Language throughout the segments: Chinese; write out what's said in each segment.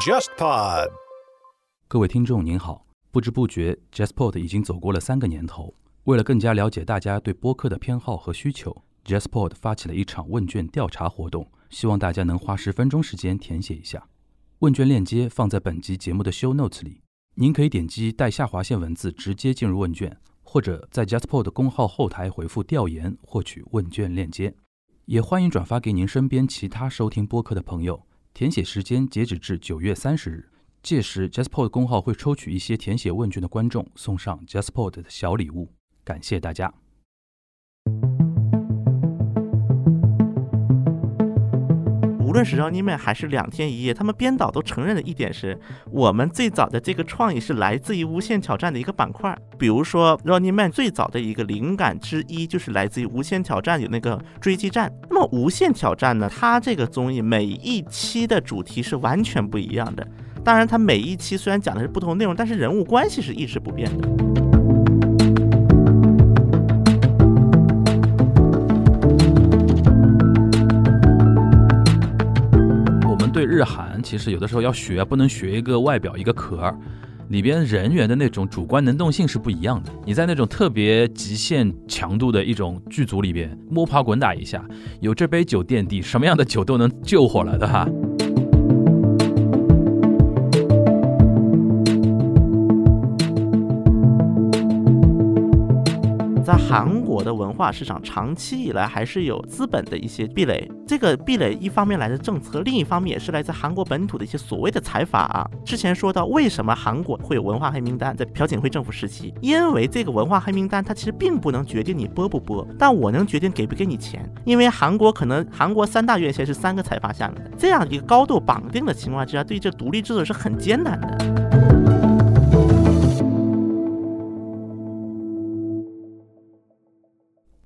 JustPod。各位听众您好，不知不觉 JustPod 已经走过了三个年头。为了更加了解大家对播客的偏好和需求，JustPod 发起了一场问卷调查活动，希望大家能花十分钟时间填写一下。问卷链接放在本集节目的 Show Notes 里，您可以点击带下划线文字直接进入问卷，或者在 JustPod 公号后台回复“调研”获取问卷链接。也欢迎转发给您身边其他收听播客的朋友。填写时间截止至九月三十日，届时 j a s p o r 公号会抽取一些填写问卷的观众，送上 j a s p o r 的小礼物。感谢大家。无论是 Running Man 还是两天一夜，他们编导都承认的一点是，我们最早的这个创意是来自于无限挑战的一个板块。比如说 Running Man 最早的一个灵感之一就是来自于无限挑战有那个追击战。那么无限挑战呢，它这个综艺每一期的主题是完全不一样的。当然，它每一期虽然讲的是不同内容，但是人物关系是一直不变的。日韩其实有的时候要学，不能学一个外表一个壳儿，里边人员的那种主观能动性是不一样的。你在那种特别极限强度的一种剧组里边摸爬滚打一下，有这杯酒垫底，什么样的酒都能救火了，对吧？在韩国的文化市场，长期以来还是有资本的一些壁垒。这个壁垒一方面来自政策，另一方面也是来自韩国本土的一些所谓的财阀啊。之前说到，为什么韩国会有文化黑名单？在朴槿惠政府时期，因为这个文化黑名单它其实并不能决定你播不播，但我能决定给不给你钱。因为韩国可能韩国三大院线是三个财阀下面的，这样一个高度绑定的情况之下，对这独立制作是很艰难的。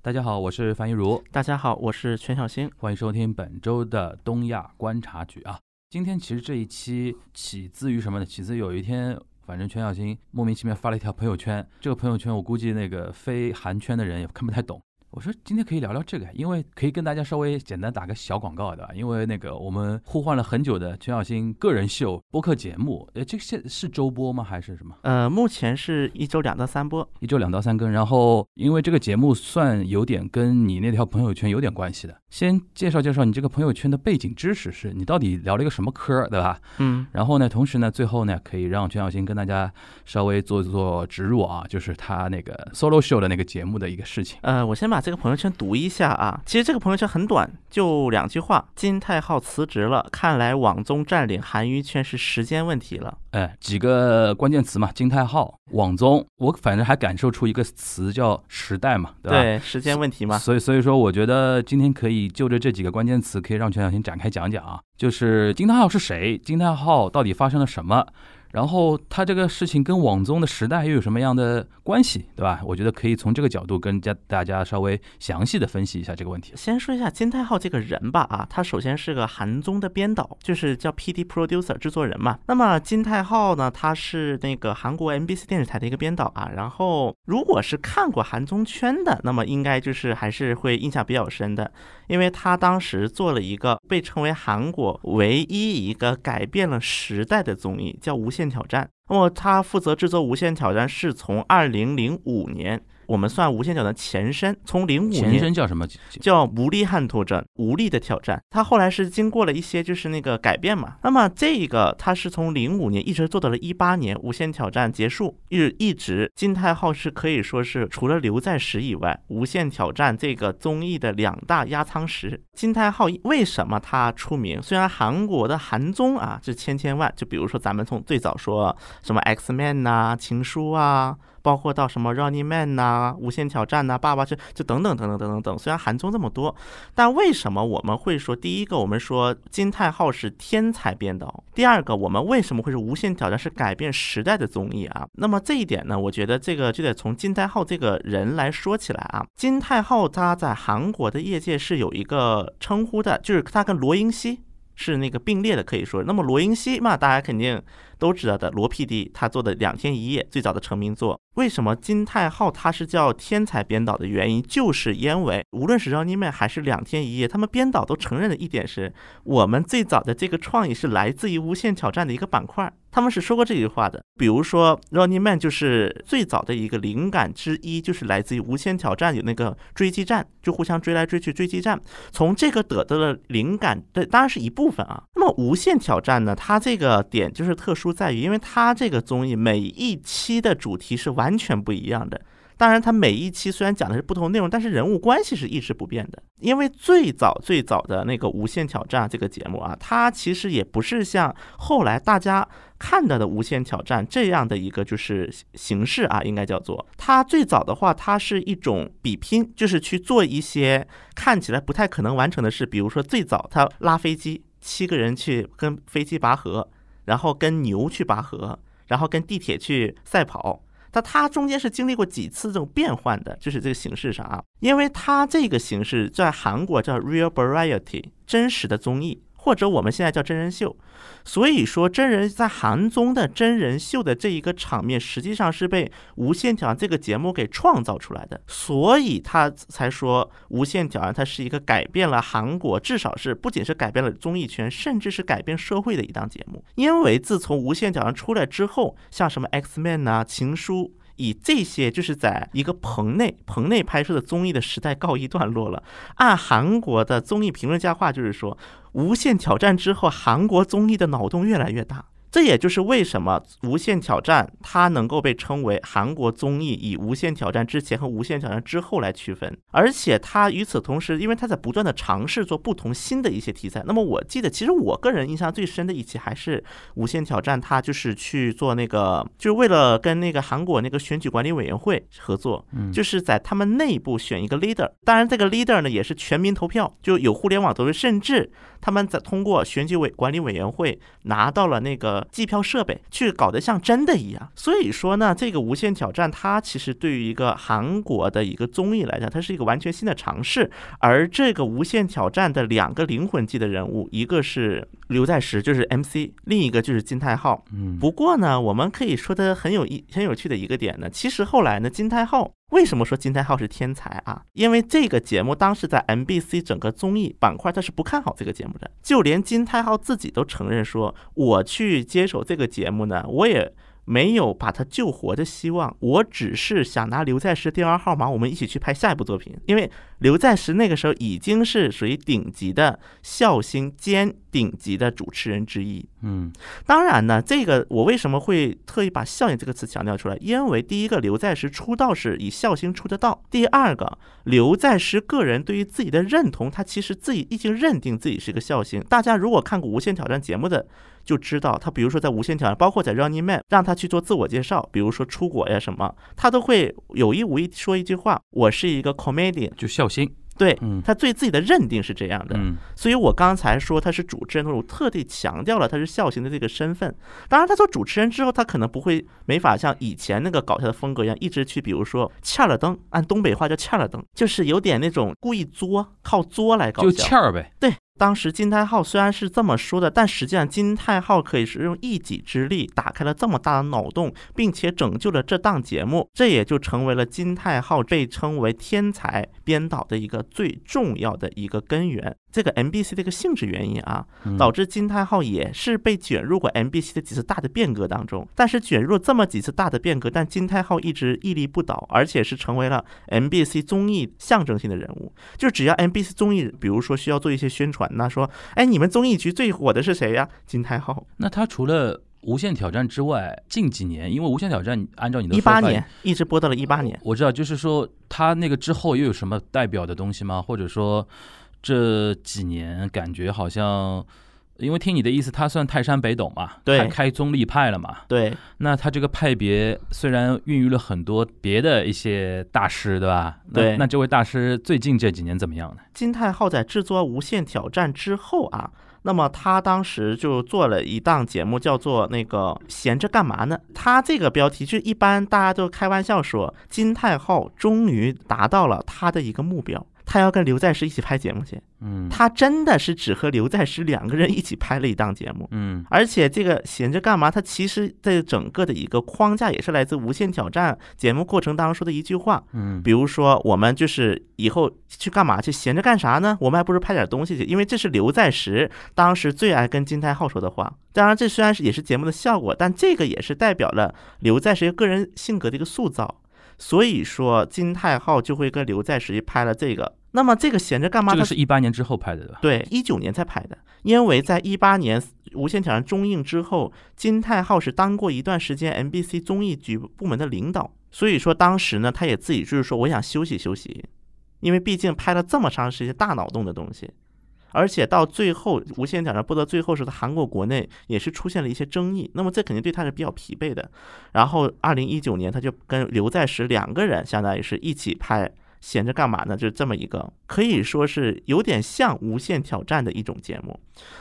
大家好，我是樊一茹，大家好，我是全小星，欢迎收听本周的东亚观察局啊。今天其实这一期起自于什么呢？起自有一天，反正全小星莫名其妙发了一条朋友圈，这个朋友圈我估计那个非韩圈的人也看不太懂。我说今天可以聊聊这个，因为可以跟大家稍微简单打个小广告，对吧？因为那个我们呼唤了很久的全小新个人秀播客节目，呃，这个现是周播吗？还是什么？呃，目前是一周两到三播，一周两到三更。然后因为这个节目算有点跟你那条朋友圈有点关系的，先介绍介绍你这个朋友圈的背景知识，是你到底聊了一个什么嗑，对吧？嗯。然后呢，同时呢，最后呢，可以让全小新跟大家稍微做做植入啊，就是他那个 solo show 的那个节目的一个事情。呃，我先把这个朋友圈读一下啊。其实这个朋友圈很短，就两句话：金泰浩辞职了，看来网综占领韩娱圈是时间问题了。哎，几个关键词嘛，金泰浩、网综，我反正还感受出一个词叫时代嘛，对吧？对，时间问题嘛。所以，所以说，我觉得今天可以就着这几个关键词，可以让全小新展开讲讲啊。就是金泰浩是谁？金泰浩到底发生了什么？然后他这个事情跟网综的时代又有什么样的关系，对吧？我觉得可以从这个角度跟家大家稍微详细的分析一下这个问题。先说一下金泰浩这个人吧，啊，他首先是个韩综的编导，就是叫 PD producer 制作人嘛。那么金泰浩呢，他是那个韩国 MBC 电视台的一个编导啊。然后如果是看过韩综圈的，那么应该就是还是会印象比较深的，因为他当时做了一个被称为韩国唯一一个改变了时代的综艺，叫《无限挑战》。那么他负责制作《无限挑战》是从二零零五年。我们算无限挑战前身，从零五年前身叫什么？叫无力汉拓战，无力的挑战。它后来是经过了一些就是那个改变嘛。那么这个它是从零五年一直做到了一八年，无限挑战结束，一一直金泰浩是可以说是除了刘在石以外，无限挑战这个综艺的两大压舱石。金泰浩为什么他出名？虽然韩国的韩综啊是千千万，就比如说咱们从最早说什么 X Man 呐、情书啊。包括到什么 Running Man 呐、无限挑战呐、爸爸就就等等等等等等等。虽然韩综这么多，但为什么我们会说第一个我们说金泰浩是天才编导？第二个我们为什么会是无限挑战是改变时代的综艺啊？那么这一点呢，我觉得这个就得从金泰浩这个人来说起来啊。金泰浩他在韩国的业界是有一个称呼的，就是他跟罗英熙。是那个并列的，可以说。那么罗英熙嘛，大家肯定都知道的罗 PD 他做的《两天一夜》最早的成名作。为什么金泰浩他是叫天才编导的原因，就是因为无论是《Running Man》还是《两天一夜》，他们编导都承认的一点是，我们最早的这个创意是来自于《无限挑战》的一个板块。他们是说过这句话的。比如说，《Running Man》就是最早的一个灵感之一，就是来自于《无限挑战》有那个追击战，就互相追来追去追击战，从这个得到了灵感，对，当然是一部分啊。那么《无限挑战》呢，它这个点就是特殊在于，因为它这个综艺每一期的主题是完全不一样的。当然，它每一期虽然讲的是不同内容，但是人物关系是一直不变的。因为最早最早的那个《无限挑战》这个节目啊，它其实也不是像后来大家看到的《无限挑战》这样的一个就是形式啊，应该叫做它最早的话，它是一种比拼，就是去做一些看起来不太可能完成的事，比如说最早它拉飞机，七个人去跟飞机拔河，然后跟牛去拔河，然后跟地铁去赛跑。但它中间是经历过几次这种变换的，就是这个形式上啊，因为它这个形式在韩国叫 Real Variety，真实的综艺。或者我们现在叫真人秀，所以说真人在韩综的真人秀的这一个场面，实际上是被《无限挑战》这个节目给创造出来的，所以他才说《无限挑战》它是一个改变了韩国，至少是不仅是改变了综艺圈，甚至是改变社会的一档节目。因为自从《无限挑战》出来之后，像什么 X Man 呐、情书。以这些就是在一个棚内棚内拍摄的综艺的时代告一段落了。按韩国的综艺评论家话，就是说，《无限挑战》之后，韩国综艺的脑洞越来越大。这也就是为什么《无限挑战》它能够被称为韩国综艺，以《无限挑战》之前和《无限挑战》之后来区分。而且它与此同时，因为它在不断的尝试做不同新的一些题材。那么我记得，其实我个人印象最深的一期还是《无限挑战》，它就是去做那个，就是为了跟那个韩国那个选举管理委员会合作，就是在他们内部选一个 leader。当然，这个 leader 呢也是全民投票，就有互联网投票，甚至。他们在通过选举委管理委员会拿到了那个计票设备，去搞得像真的一样。所以说呢，这个无限挑战它其实对于一个韩国的一个综艺来讲，它是一个完全新的尝试。而这个无限挑战的两个灵魂级的人物，一个是刘在石，就是 MC；另一个就是金泰浩。嗯，不过呢，我们可以说的很有意、很有趣的一个点呢，其实后来呢，金泰浩。为什么说金泰浩是天才啊？因为这个节目当时在 MBC 整个综艺板块，他是不看好这个节目的。就连金泰浩自己都承认说：“我去接手这个节目呢，我也。”没有把他救活的希望，我只是想拿刘在石电话号码，我们一起去拍下一部作品。因为刘在石那个时候已经是属于顶级的笑星兼顶级的主持人之一。嗯，当然呢，这个我为什么会特意把“笑星”这个词强调出来？因为第一个，刘在石出道是以笑星出的道；第二个，刘在石个人对于自己的认同，他其实自己已经认定自己是一个笑星。大家如果看过《无限挑战》节目的。就知道他，比如说在无线挑战，包括在 Running Man，让他去做自我介绍，比如说出国呀什么，他都会有意无意说一句话：“我是一个 comedian，就笑星。”对，他对自己的认定是这样的。嗯，所以我刚才说他是主持人，我特地强调了他是笑星的这个身份。当然，他做主持人之后，他可能不会没法像以前那个搞笑的风格一样，一直去，比如说欠了灯，按东北话叫欠了灯，就是有点那种故意作，靠作来搞笑，就欠儿呗。对。当时金泰浩虽然是这么说的，但实际上金泰浩可以是用一己之力打开了这么大的脑洞，并且拯救了这档节目，这也就成为了金泰浩被称为天才编导的一个最重要的一个根源。这个 MBC 的一个性质原因啊，导致金泰浩也是被卷入过 MBC 的几次大的变革当中。但是卷入这么几次大的变革，但金泰浩一直屹立不倒，而且是成为了 MBC 综艺象征性的人物。就只要 MBC 综艺，比如说需要做一些宣传呐，说，哎，你们综艺局最火的是谁呀？金泰浩。那他除了无限挑战之外，近几年，因为无限挑战按照你的一八年一直播到了一八年，我知道，就是说他那个之后又有什么代表的东西吗？或者说？这几年感觉好像，因为听你的意思，他算泰山北斗嘛，对，开宗立派了嘛，对。那他这个派别虽然孕育了很多别的一些大师，对吧？对。那这位大师最近这几年怎么样呢？金泰浩在制作《无限挑战》之后啊，那么他当时就做了一档节目，叫做那个闲着干嘛呢？他这个标题就一般大家都开玩笑说，金泰浩终于达到了他的一个目标。他要跟刘在石一起拍节目去，嗯他真的是只和刘在石两个人一起拍了一档节目。嗯而且这个闲着干嘛？它其实在整个的一个框架也是来自《无限挑战》节目过程当中说的一句话，嗯比如说我们就是以后去干嘛去？闲着干啥呢？我们还不如拍点东西去，因为这是刘在石当时最爱跟金泰浩说的话。当然，这虽然是也是节目的效果，但这个也是代表了刘在石个人性格的一个塑造。所以说，金泰浩就会跟刘在石拍了这个。那么这个闲着干嘛？它这个是一八年之后拍的对吧？对，一九年才拍的，因为在一八年《无限挑战》中映之后，金泰浩是当过一段时间 MBC 综艺局部门的领导，所以说当时呢，他也自己就是说，我想休息休息，因为毕竟拍了这么长时间大脑洞的东西，而且到最后《无限挑战》播到最后时，韩国国内也是出现了一些争议，那么这肯定对他是比较疲惫的。然后二零一九年，他就跟刘在石两个人，相当于是一起拍。闲着干嘛呢？就是这么一个，可以说是有点像《无限挑战》的一种节目。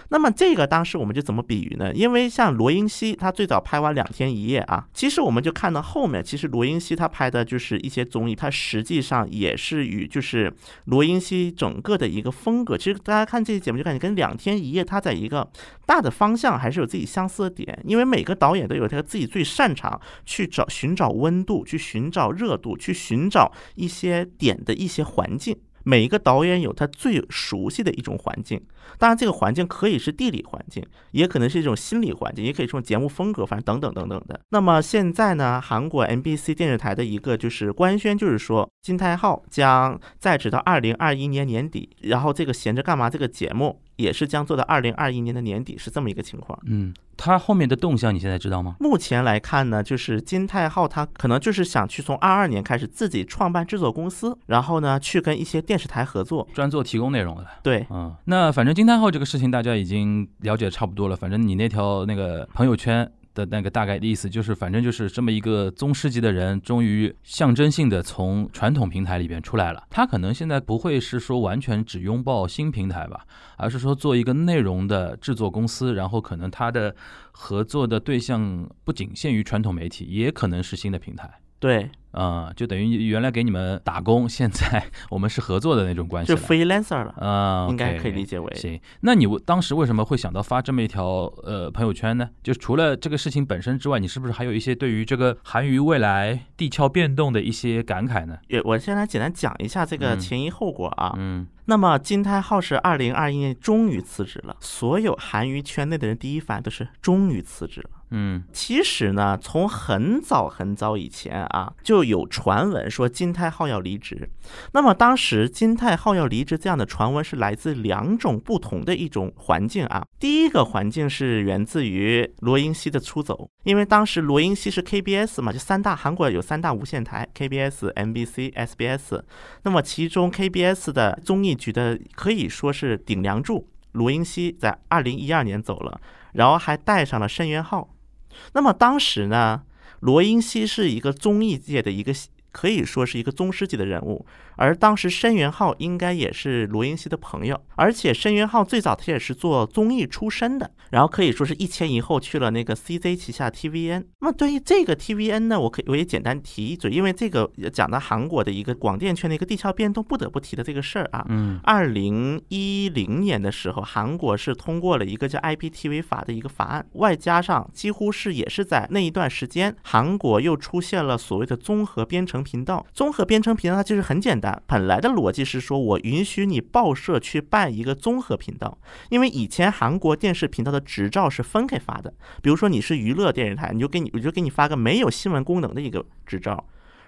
那么这个当时我们就怎么比喻呢？因为像罗英熙，他最早拍完《两天一夜》啊，其实我们就看到后面，其实罗英熙他拍的就是一些综艺，他实际上也是与就是罗英熙整个的一个风格。其实大家看这些节目就感觉跟《两天一夜》它在一个大的方向还是有自己相似的点，因为每个导演都有他自己最擅长去找寻找温度，去寻找热度，去寻找一些点演的一些环境。每一个导演有他最熟悉的一种环境，当然这个环境可以是地理环境，也可能是一种心理环境，也可以是节目风格，反正等等等等的。那么现在呢，韩国 MBC 电视台的一个就是官宣，就是说金泰浩将在职到二零二一年年底，然后这个闲着干嘛这个节目也是将做到二零二一年的年底，是这么一个情况。嗯，他后面的动向你现在知道吗？目前来看呢，就是金泰浩他可能就是想去从二二年开始自己创办制作公司，然后呢去跟一些电视台合作。专做提供内容的。对，嗯，那反正金太后这个事情大家已经了解差不多了。反正你那条那个朋友圈的那个大概的意思就是，反正就是这么一个宗师级的人，终于象征性的从传统平台里边出来了。他可能现在不会是说完全只拥抱新平台吧，而是说做一个内容的制作公司，然后可能他的合作的对象不仅限于传统媒体，也可能是新的平台。对，啊、就等于原来给你们打工，现在我们是合作的那种关系就。freelancer 了，啊，应该可以理解为。行，那你当时为什么会想到发这么一条呃朋友圈呢？就除了这个事情本身之外，你是不是还有一些对于这个韩娱未来地壳变动的一些感慨呢？也我先来简单讲一下这个嗯前因后果啊。嗯那么金泰浩是二零二一年终于辞职了，所有韩娱圈内的人第一反应都是终于辞职了。嗯其实呢，从很早很早以前啊，就有传闻说金泰浩要离职。那么当时金泰浩要离职这样的传闻是来自两种不同的一种环境啊。第一个环境是源自于罗英熙的出走，因为当时罗英熙是 KBS 嘛，就三大韩国有三大无线台，KBS、MBC、SBS。那么其中 KBS 的综艺局的可以说是顶梁柱，罗英熙在二零一二年走了，然后还带上了申元浩。那么当时呢，罗英熙是一个综艺界的一个可以说是一个宗师级的人物，而当时申元浩应该也是罗英熙的朋友，而且申元浩最早他也是做综艺出身的，然后可以说是一前一后去了那个 CZ 旗下 TVN。那么对于这个 TVN 呢，我可以我也简单提一嘴，因为这个讲到韩国的一个广电圈的一个地壳变动，不得不提的这个事儿啊。嗯二零一零年的时候，韩国是通过了一个叫 IPTV 法的一个法案，外加上几乎是也是在那一段时间，韩国又出现了所谓的综合编程频道。综合编程频道它就是很简单，本来的逻辑是说我允许你报社去办一个综合频道，因为以前韩国电视频道的执照是分开发的，比如说你是娱乐电视台，你就给你我就给你发个没有新闻功能的一个执照。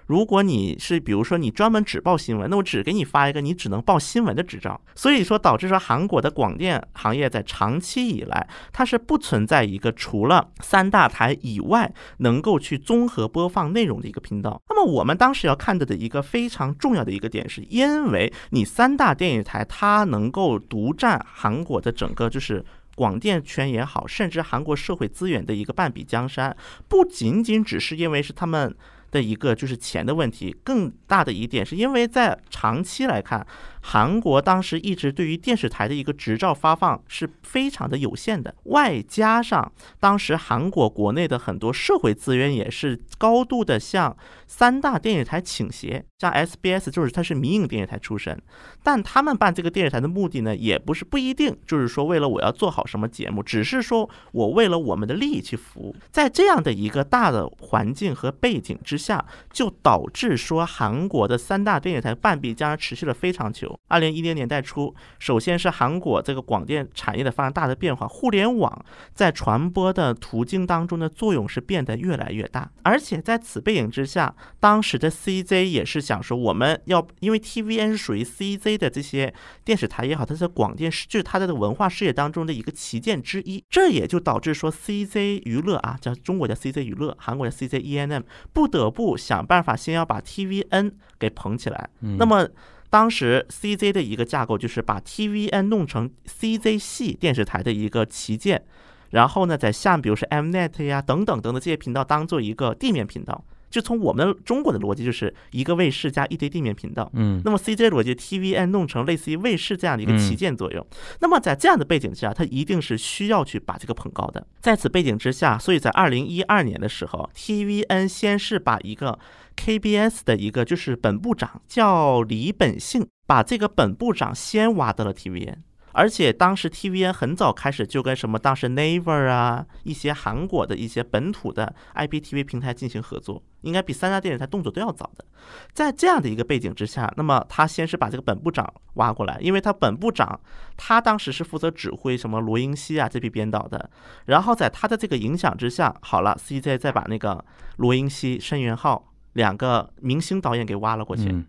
如果你是比如说你专门只报新闻，那我只给你发一个你只能报新闻的执照。所以说导致说韩国的广电行业在长期以来，它是不存在一个除了三大台以外能够去综合播放内容的一个频道。那么我们当时要看到的一个非常重要的一个点，是因为你三大电视台它能够独占韩国的整个就是。广电圈也好，甚至韩国社会资源的一个半壁江山，不仅仅只是因为是他们的一个就是钱的问题，更大的一点是因为在长期来看，韩国当时一直对于电视台的一个执照发放是非常的有限的，外加上当时韩国国内的很多社会资源也是高度的向三大电视台倾斜，像 SBS 就是它是民营电视台出身，但他们办这个电视台的目的呢，也不是不一定就是说为了我要做好什么节目，只是说我为了我们的利益去服务，在这样的一个大的环境和背景之下，就导致说韩国的三大电视台半壁江山持续了非常久。二零一零年代初，首先是韩国这个广电产业的发生大的变化，互联网在传播的途径当中的作用是变得越来越大，而且在此背景之下，当时的 CJ 也是想说，我们要因为 TVN 是属于 CJ 的这些电视台也好，它是广电事，就是它的文化事业当中的一个旗舰之一，这也就导致说 CJ 娱乐啊，叫中国叫 CJ 娱乐，韩国叫 CJ ENM，不得不想办法先要把 TVN 给捧起来，那么。当时 CZ 的一个架构就是把 TVN 弄成 CZ 系电视台的一个旗舰，然后呢，在下面比如说 Mnet 呀等等等等这些频道当做一个地面频道，就从我们中国的逻辑就是一个卫视加一堆地面频道。嗯，那么 CJ 逻辑 TVN 弄成类似于卫视这样的一个旗舰作用。那么在这样的背景之下，它一定是需要去把这个捧高的。在此背景之下，所以在二零一二年的时候，TVN 先是把一个 KBS 的一个就是本部长叫李本信，把这个本部长先挖到了 TVN，而且当时 TVN 很早开始就跟什么当时 Naver 啊一些韩国的一些本土的 IPTV 平台进行合作，应该比三大电视台动作都要早的。在这样的一个背景之下，那么他先是把这个本部长挖过来，因为他本部长他当时是负责指挥什么罗英熙啊这批编导的，然后在他的这个影响之下，好了，CJ 再把那个罗英熙、申元浩。两个明星导演给挖了过去，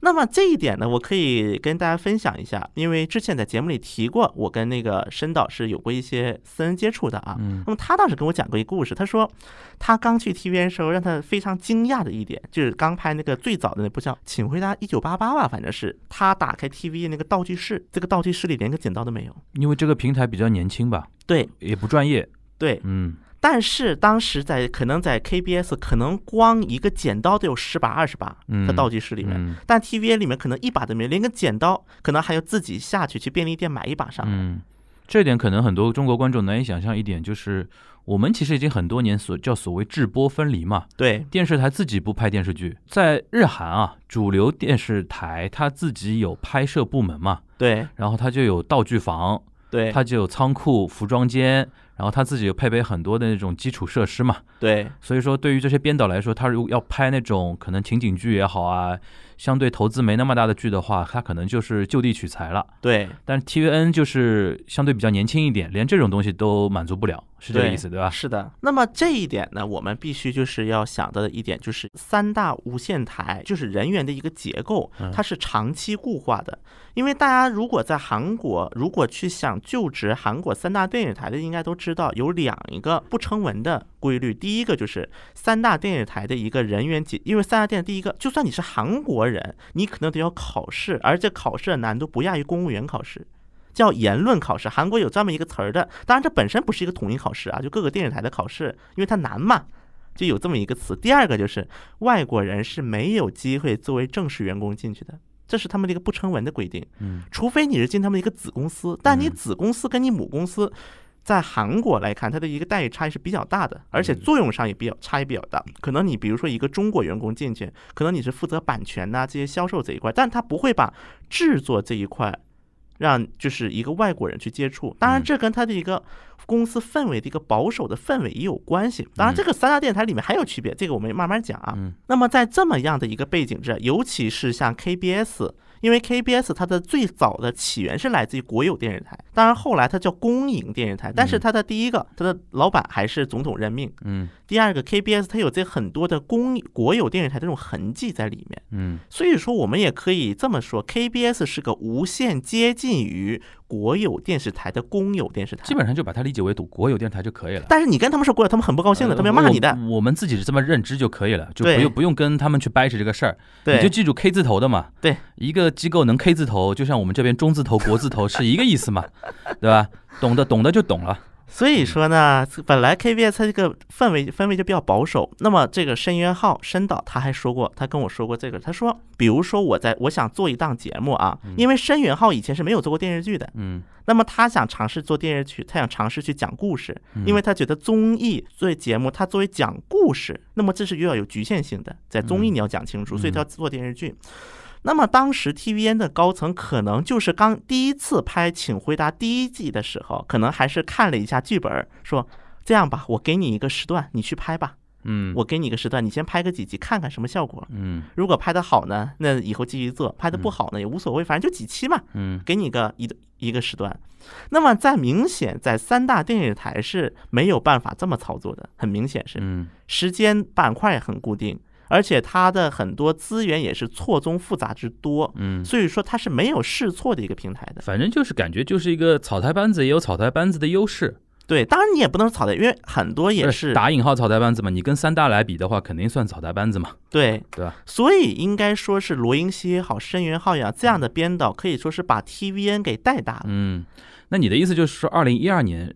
那么这一点呢，我可以跟大家分享一下，因为之前在节目里提过，我跟那个申导是有过一些私人接触的啊。那么他当时跟我讲过一个故事，他说他刚去 TVN 的时候，让他非常惊讶的一点，就是刚拍那个最早的那部叫《请回答一九八八》吧，反正是他打开 TV 那个道具室，这个道具室里连个剪刀都没有，因为这个平台比较年轻吧，对，也不专业，对，嗯。但是当时在可能在 KBS 可能光一个剪刀都有十把二十把，在倒计时里面，但 TVA 里面可能一把都没有，连个剪刀可能还要自己下去去便利店买一把上来。嗯，这点可能很多中国观众难以想象一点，就是我们其实已经很多年所叫所谓制播分离嘛，对，电视台自己不拍电视剧，在日韩啊，主流电视台它自己有拍摄部门嘛，对，然后它就有道具房，对，它就有仓库、服装间。然后他自己又配备很多的那种基础设施嘛，对，所以说对于这些编导来说，他如果要拍那种可能情景剧也好啊，相对投资没那么大的剧的话，他可能就是就地取材了。对，但是 TVN 就是相对比较年轻一点，连这种东西都满足不了，是这个意思对吧？是的。那么这一点呢，我们必须就是要想到的一点就是三大无线台就是人员的一个结构，它是长期固化的。因为大家如果在韩国，如果去想就职韩国三大电视台的，应该都知道有两一个不成文的规律。第一个就是三大电视台的一个人员结，因为三大电视第一个，就算你是韩国人，你可能得要考试，而且考试的难度不亚于公务员考试，叫言论考试。韩国有这么一个词儿的，当然这本身不是一个统一考试啊，就各个电视台的考试，因为它难嘛，就有这么一个词。第二个就是外国人是没有机会作为正式员工进去的。这是他们的一个不成文的规定，嗯，除非你是进他们一个子公司，但你子公司跟你母公司，在韩国来看，它的一个待遇差异是比较大的，而且作用上也比较差异比较大。可能你比如说一个中国员工进去，可能你是负责版权呐这些销售这一块，但他不会把制作这一块。让就是一个外国人去接触，当然这跟他的一个公司氛围的一个保守的氛围也有关系。当然，这个三大电台里面还有区别，这个我们慢慢讲啊。那么在这么样的一个背景之下，尤其是像 KBS。因为 KBS 它的最早的起源是来自于国有电视台，当然后来它叫公营电视台，但是它的第一个它的老板还是总统任命。嗯，第二个 KBS 它有这很多的公国有电视台这种痕迹在里面。嗯，所以说我们也可以这么说，KBS 是个无限接近于。国有电视台的公有电视台，基本上就把它理解为读国有电视台就可以了。但是你跟他们说国有，他们很不高兴的，他们要骂你的。我们自己是这么认知就可以了，就不用不用跟他们去掰扯这个事儿。你就记住 K 字头的嘛。对，一个机构能 K 字头，就像我们这边中字头、国字头是一个意思嘛，对吧？懂的懂的就懂了。所以说呢，本来 KBS 它这个氛围氛围就比较保守。那么这个申渊浩申导他还说过，他跟我说过这个，他说，比如说我在我想做一档节目啊，因为申元浩以前是没有做过电视剧的，嗯。那么他想尝试做电视剧，他想尝试去讲故事，因为他觉得综艺作为节目，他作为讲故事，那么这是又要有局限性的，在综艺你要讲清楚，所以他要做电视剧。那么当时 TVN 的高层可能就是刚第一次拍《请回答》第一季的时候，可能还是看了一下剧本，说这样吧，我给你一个时段，你去拍吧，嗯我给你一个时段，你先拍个几集看看什么效果。嗯如果拍的好呢，那以后继续做；拍的不好呢，也无所谓，反正就几期嘛。嗯给你个一一个时段。那么在明显在三大电视台是没有办法这么操作的，很明显是嗯时间板块也很固定，而且它的很多资源也是错综复杂之多，嗯，所以说它是没有试错的一个平台的。反正就是感觉就是一个草台班子，也有草台班子的优势，对，当然你也不能草台，因为很多也是打引号草台班子嘛。你跟三大来比的话，肯定算草台班子嘛，对对吧？所以应该说是罗英熙也好，申元浩也好，这样的编导可以说是把 TVN 给带大了。嗯，那你的意思就是说，二零一二年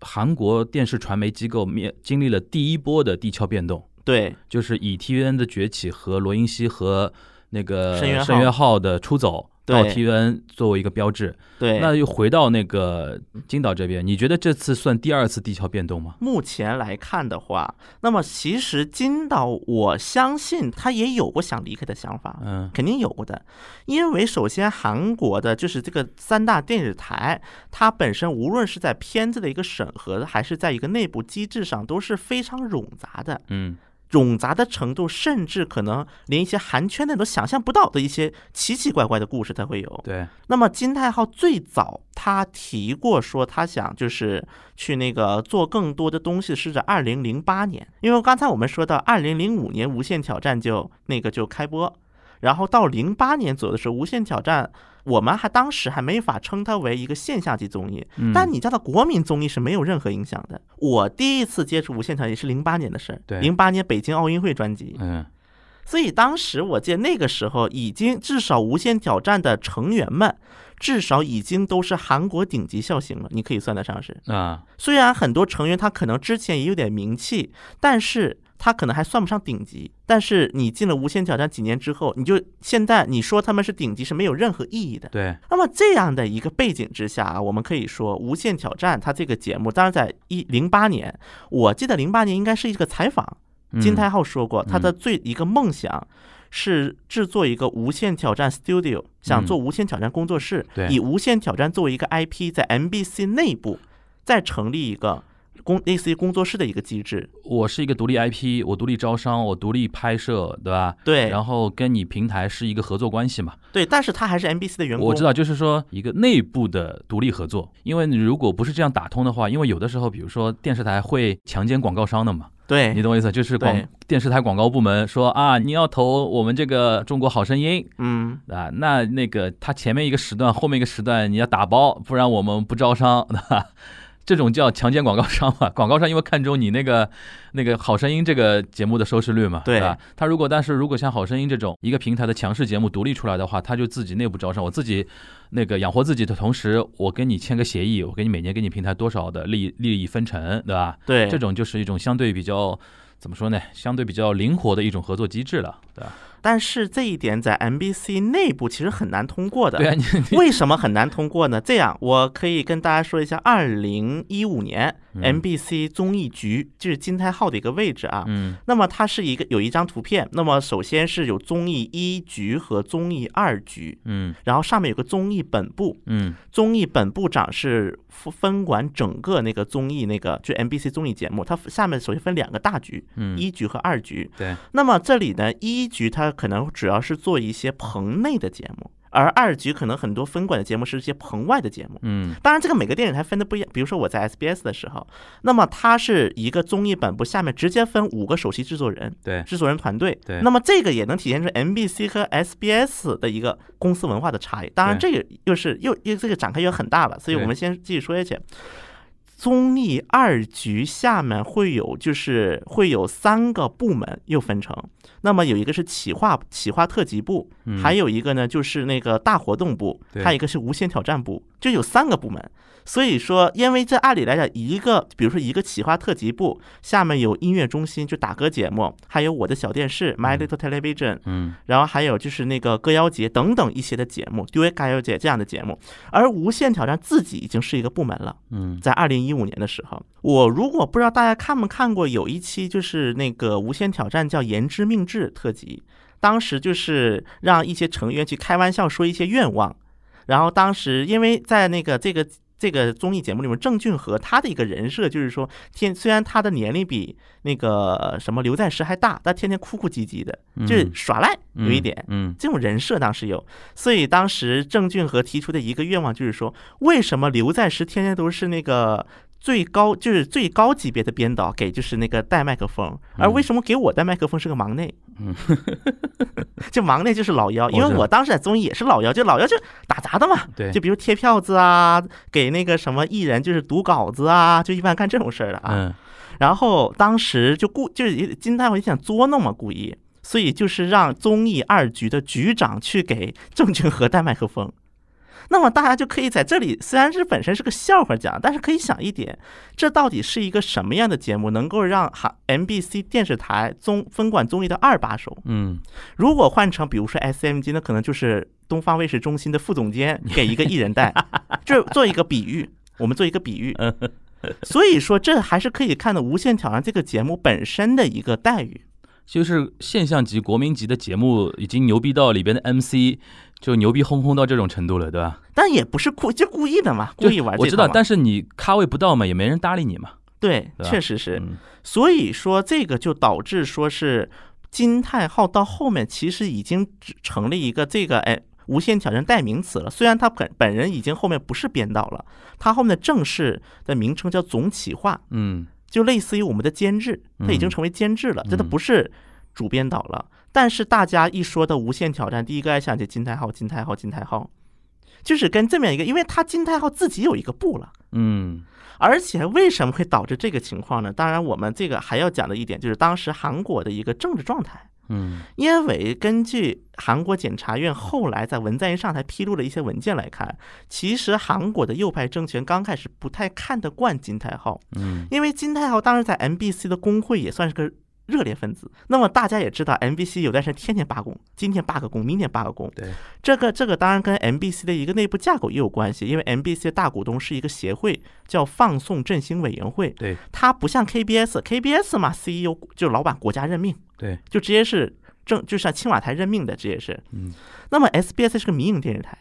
韩国电视传媒机构面经历了第一波的地壳变动，对就是以 TVN 的崛起和罗英熙和那个申元浩申元浩的出走到对 TVN 作为一个标志。对，那又回到那个金岛这边，你觉得这次算第二次地壳变动吗？目前来看的话，那么其实金岛，我相信他也有过想离开的想法，嗯肯定有过的。因为首先韩国的就是这个三大电视台，它本身无论是在片子的一个审核，还是在一个内部机制上，都是非常冗杂的。嗯冗杂的程度，甚至可能连一些韩圈内都想象不到的一些奇奇怪怪的故事才会有。对，那么金泰浩最早他提过说他想就是去那个做更多的东西，是在二零零八年，因为刚才我们说到二零零五年《无限挑战》就那个就开播，然后到零八年左右的时候，《无限挑战》我们还当时还没法称它为一个现象级综艺，嗯但你叫它国民综艺是没有任何影响的。我第一次接触《无限挑战》也是零八年的事儿，对零八年北京奥运会专辑，嗯所以当时我记得那个时候，已经至少《无限挑战》的成员们，至少已经都是韩国顶级笑星了，你可以算得上是。啊虽然很多成员他可能之前也有点名气，但是他可能还算不上顶级。但是你进了《无限挑战》几年之后，你就现在你说他们是顶级是没有任何意义的。对，那么这样的一个背景之下啊，我们可以说《无限挑战》它这个节目，当然在一零八年，我记得零八年应该是一个采访，嗯金泰浩说过，他的最一个梦想是制作一个无限挑战 Studio，想做无限挑战工作室，对以无限挑战作为一个 IP，在 MBC 内部再成立一个工类似于工作室的一个机制。我是一个独立 IP，我独立招商，我独立拍摄，对吧？对，然后跟你平台是一个合作关系嘛？对，但是他还是 MBC 的员工。我知道，就是说一个内部的独立合作，因为你如果不是这样打通的话，因为有的时候，比如说电视台会强奸广告商的嘛，对你，懂我意思？就是广电视台广告部门说啊，你要投我们这个中国好声音嗯，啊，那那个他前面一个时段，后面一个时段你要打包，不然我们不招商，对吧？这种叫强奸广告商嘛？广告商因为看中你那个那个好声音这个节目的收视率嘛，对吧？他如果但是如果像好声音这种一个平台的强势节目独立出来的话，他就自己内部招商，我自己那个养活自己的同时，我跟你签个协议，我给你每年给你平台多少的利利益分成，对吧？对，这种就是一种相对比较怎么说呢？相对比较灵活的一种合作机制了，对吧？但是这一点在 MBC 内部其实很难通过的。对啊，为什么很难通过呢？这样，我可以跟大家说一下，二零一五年嗯 MBC 综艺局就是金泰浩的一个位置啊。嗯。那么它是一个有一张图片，那么首先是有综艺一局和综艺二局，嗯。然后上面有个综艺本部，嗯。综艺本部长是分分管整个那个综艺那个就 MBC 综艺节目，它下面首先分两个大局，嗯，一局和二局。对，那么这里呢，一局它可能主要是做一些棚内的节目，而二局可能很多分管的节目是一些棚外的节目。嗯当然，这个每个电视台分的不一样。比如说我在 SBS 的时候，那么它是一个综艺本部下面直接分五个首席制作人、对，制作人团队。对那么这个也能体现出 MBC 和 SBS 的一个公司文化的差异。当然，这个又是又又这个展开又很大了，所以我们先继续说下去。综艺二局下面会有就是会有三个部门又分成，那么有一个是企划企划特辑部，嗯还有一个呢就是那个大活动部，还有一个是无限挑战部，就有三个部门。所以说，因为这按理来讲，一个比如说一个企划特辑部下面有音乐中心，就打歌节目，还有我的小电视 My Little Television，嗯然后还有就是那个歌谣节等等一些的节目，Do It 歌谣节这样的节目。而无限挑战自己已经是一个部门了。嗯在二零一五年的时候，我如果不知道大家看没看过，有一期就是那个《无限挑战》叫“言之命制”特辑，当时就是让一些成员去开玩笑说一些愿望，然后当时因为在那个这个。这个综艺节目里面，郑俊和他的一个人设就是说，天虽然他的年龄比那个什么刘在石还大，但天天哭哭唧唧的，就是耍赖，有一点。嗯这种人设当时有，所以当时郑俊和提出的一个愿望就是说，为什么刘在石天天都是那个最高就是最高级别的编导给就是那个带麦克风，而为什么给我带麦克风是个忙内？嗯，就忙内就是老幺，因为我当时在综艺也是老幺，就老幺就打杂的嘛，对，就比如贴票子啊，给那个什么艺人就是读稿子啊，就一般干这种事儿的啊。嗯。然后当时就故就是金大伟想捉弄嘛，故意，所以就是让综艺二局的局长去给郑俊和带麦克风。那么大家就可以在这里，虽然是本身是个笑话讲，但是可以想一点，这到底是一个什么样的节目，能够让韩 MBC 电视台综分管综艺的二把手？嗯如果换成比如说 SMG，那可能就是东方卫视中心的副总监 给一个艺人带，这做一个比喻，我们做一个比喻。所以说，这还是可以看到《无限挑战》这个节目本身的一个待遇。就是现象级、国民级的节目，已经牛逼到里边的 MC 就牛逼哄哄到这种程度了，对吧？但也不是故就故意的嘛，故意玩我知道，但是你咖位不到嘛，也没人搭理你嘛。对，对确实是。嗯所以说，这个就导致说是金泰浩到后面其实已经成了一个这个哎无限挑战代名词了。虽然他本本人已经后面不是编导了，他后面的正式的名称叫总企划，嗯就类似于我们的监制，他已经嗯成为监制了，这他嗯不是主编导了。但是大家一说到无限挑战，第一个爱想起金泰浩，金泰浩，金泰浩，就是跟这么一个，因为他金泰浩自己有一个部了。嗯而且为什么会导致这个情况呢？当然，我们这个还要讲的一点就是当时韩国的一个政治状态。嗯因为根据韩国检察院后来在文在寅上台披露的一些文件来看，其实韩国的右派政权刚开始不太看得惯金泰浩，嗯因为金泰浩当时在 MBC 的工会也算是个热烈分子。那么大家也知道，MBC 有段时间天天罢工，今天罢个工，明天罢个工。对，这个这个当然跟 MBC 的一个内部架构也有关系，因为 MBC 的大股东是一个协会，叫放送振兴委员会。对它不像 KBS，KBS 嘛，CEO 就是老板国家任命，对，就直接是正就像青瓦台任命的，直接是。嗯那么 SBS 是个民营电视台，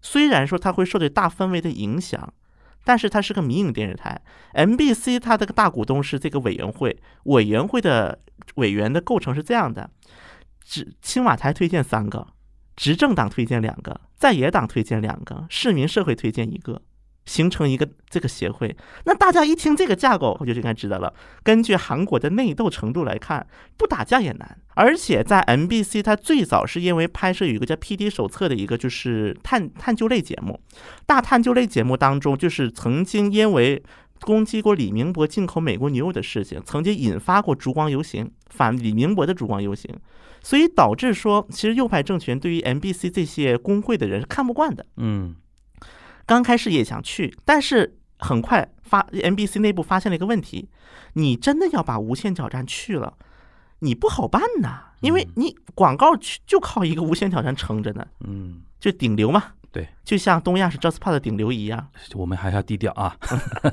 虽然说它会受到大氛围的影响，但是它是个民营电视台。MBC 它这个大股东是这个委员会，委员会的委员的构成是这样的：只青瓦台推荐三个，执政党推荐两个，在野党推荐两个，市民社会推荐一个。形成一个这个协会，那大家一听这个架构，我就应该知道了。根据韩国的内斗程度来看，不打架也难。而且在 MBC，它最早是因为拍摄有一个叫《PD 手册》的一个就是探探究类节目，大探究类节目当中，就是曾经因为攻击过李明博进口美国牛肉的事情，曾经引发过烛光游行，反李明博的烛光游行，所以导致说，其实右派政权对于 MBC 这些工会的人是看不惯的。嗯刚开始也想去，但是很快发 NBC 内部发现了一个问题：你真的要把无限挑战去了，你不好办呐，因为你广告去就靠一个无限挑战撑着呢，嗯，就顶流嘛。对，就像东亚是 JustPod 的顶流一样。我们还要低调啊。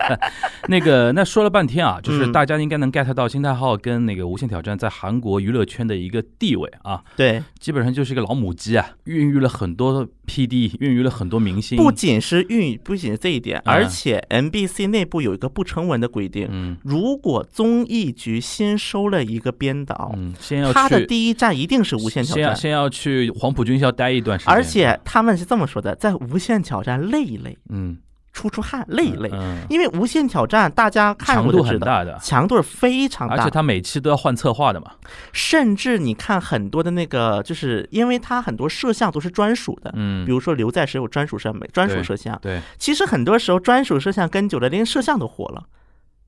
那个，那说了半天啊，就是嗯大家应该能 get 到金泰浩跟那个无限挑战在韩国娱乐圈的一个地位啊，对，基本上就是一个老母鸡啊，孕育了很多 PD，孕育了很多明星。不仅是孕，不仅是这一点，嗯而且 MBC 内部有一个不成文的规定：嗯。如果综艺局新收了一个编导，嗯，先要他的，第一站一定是无限挑战。先要先要去黄埔军校待一段时间，而且他们是这么说的，在无限挑战累一累，嗯出出汗、累一累。嗯，因为《无限挑战》大家看强度过就知道，很大的，强度是非常大。而且，他每期都要换策划的嘛。甚至你看很多的那个，就是因为它很多摄像都是专属的，嗯。比，如说刘在石有专属摄美、专属摄像，对，其实很多时候专属摄像跟久了，连摄像都火了，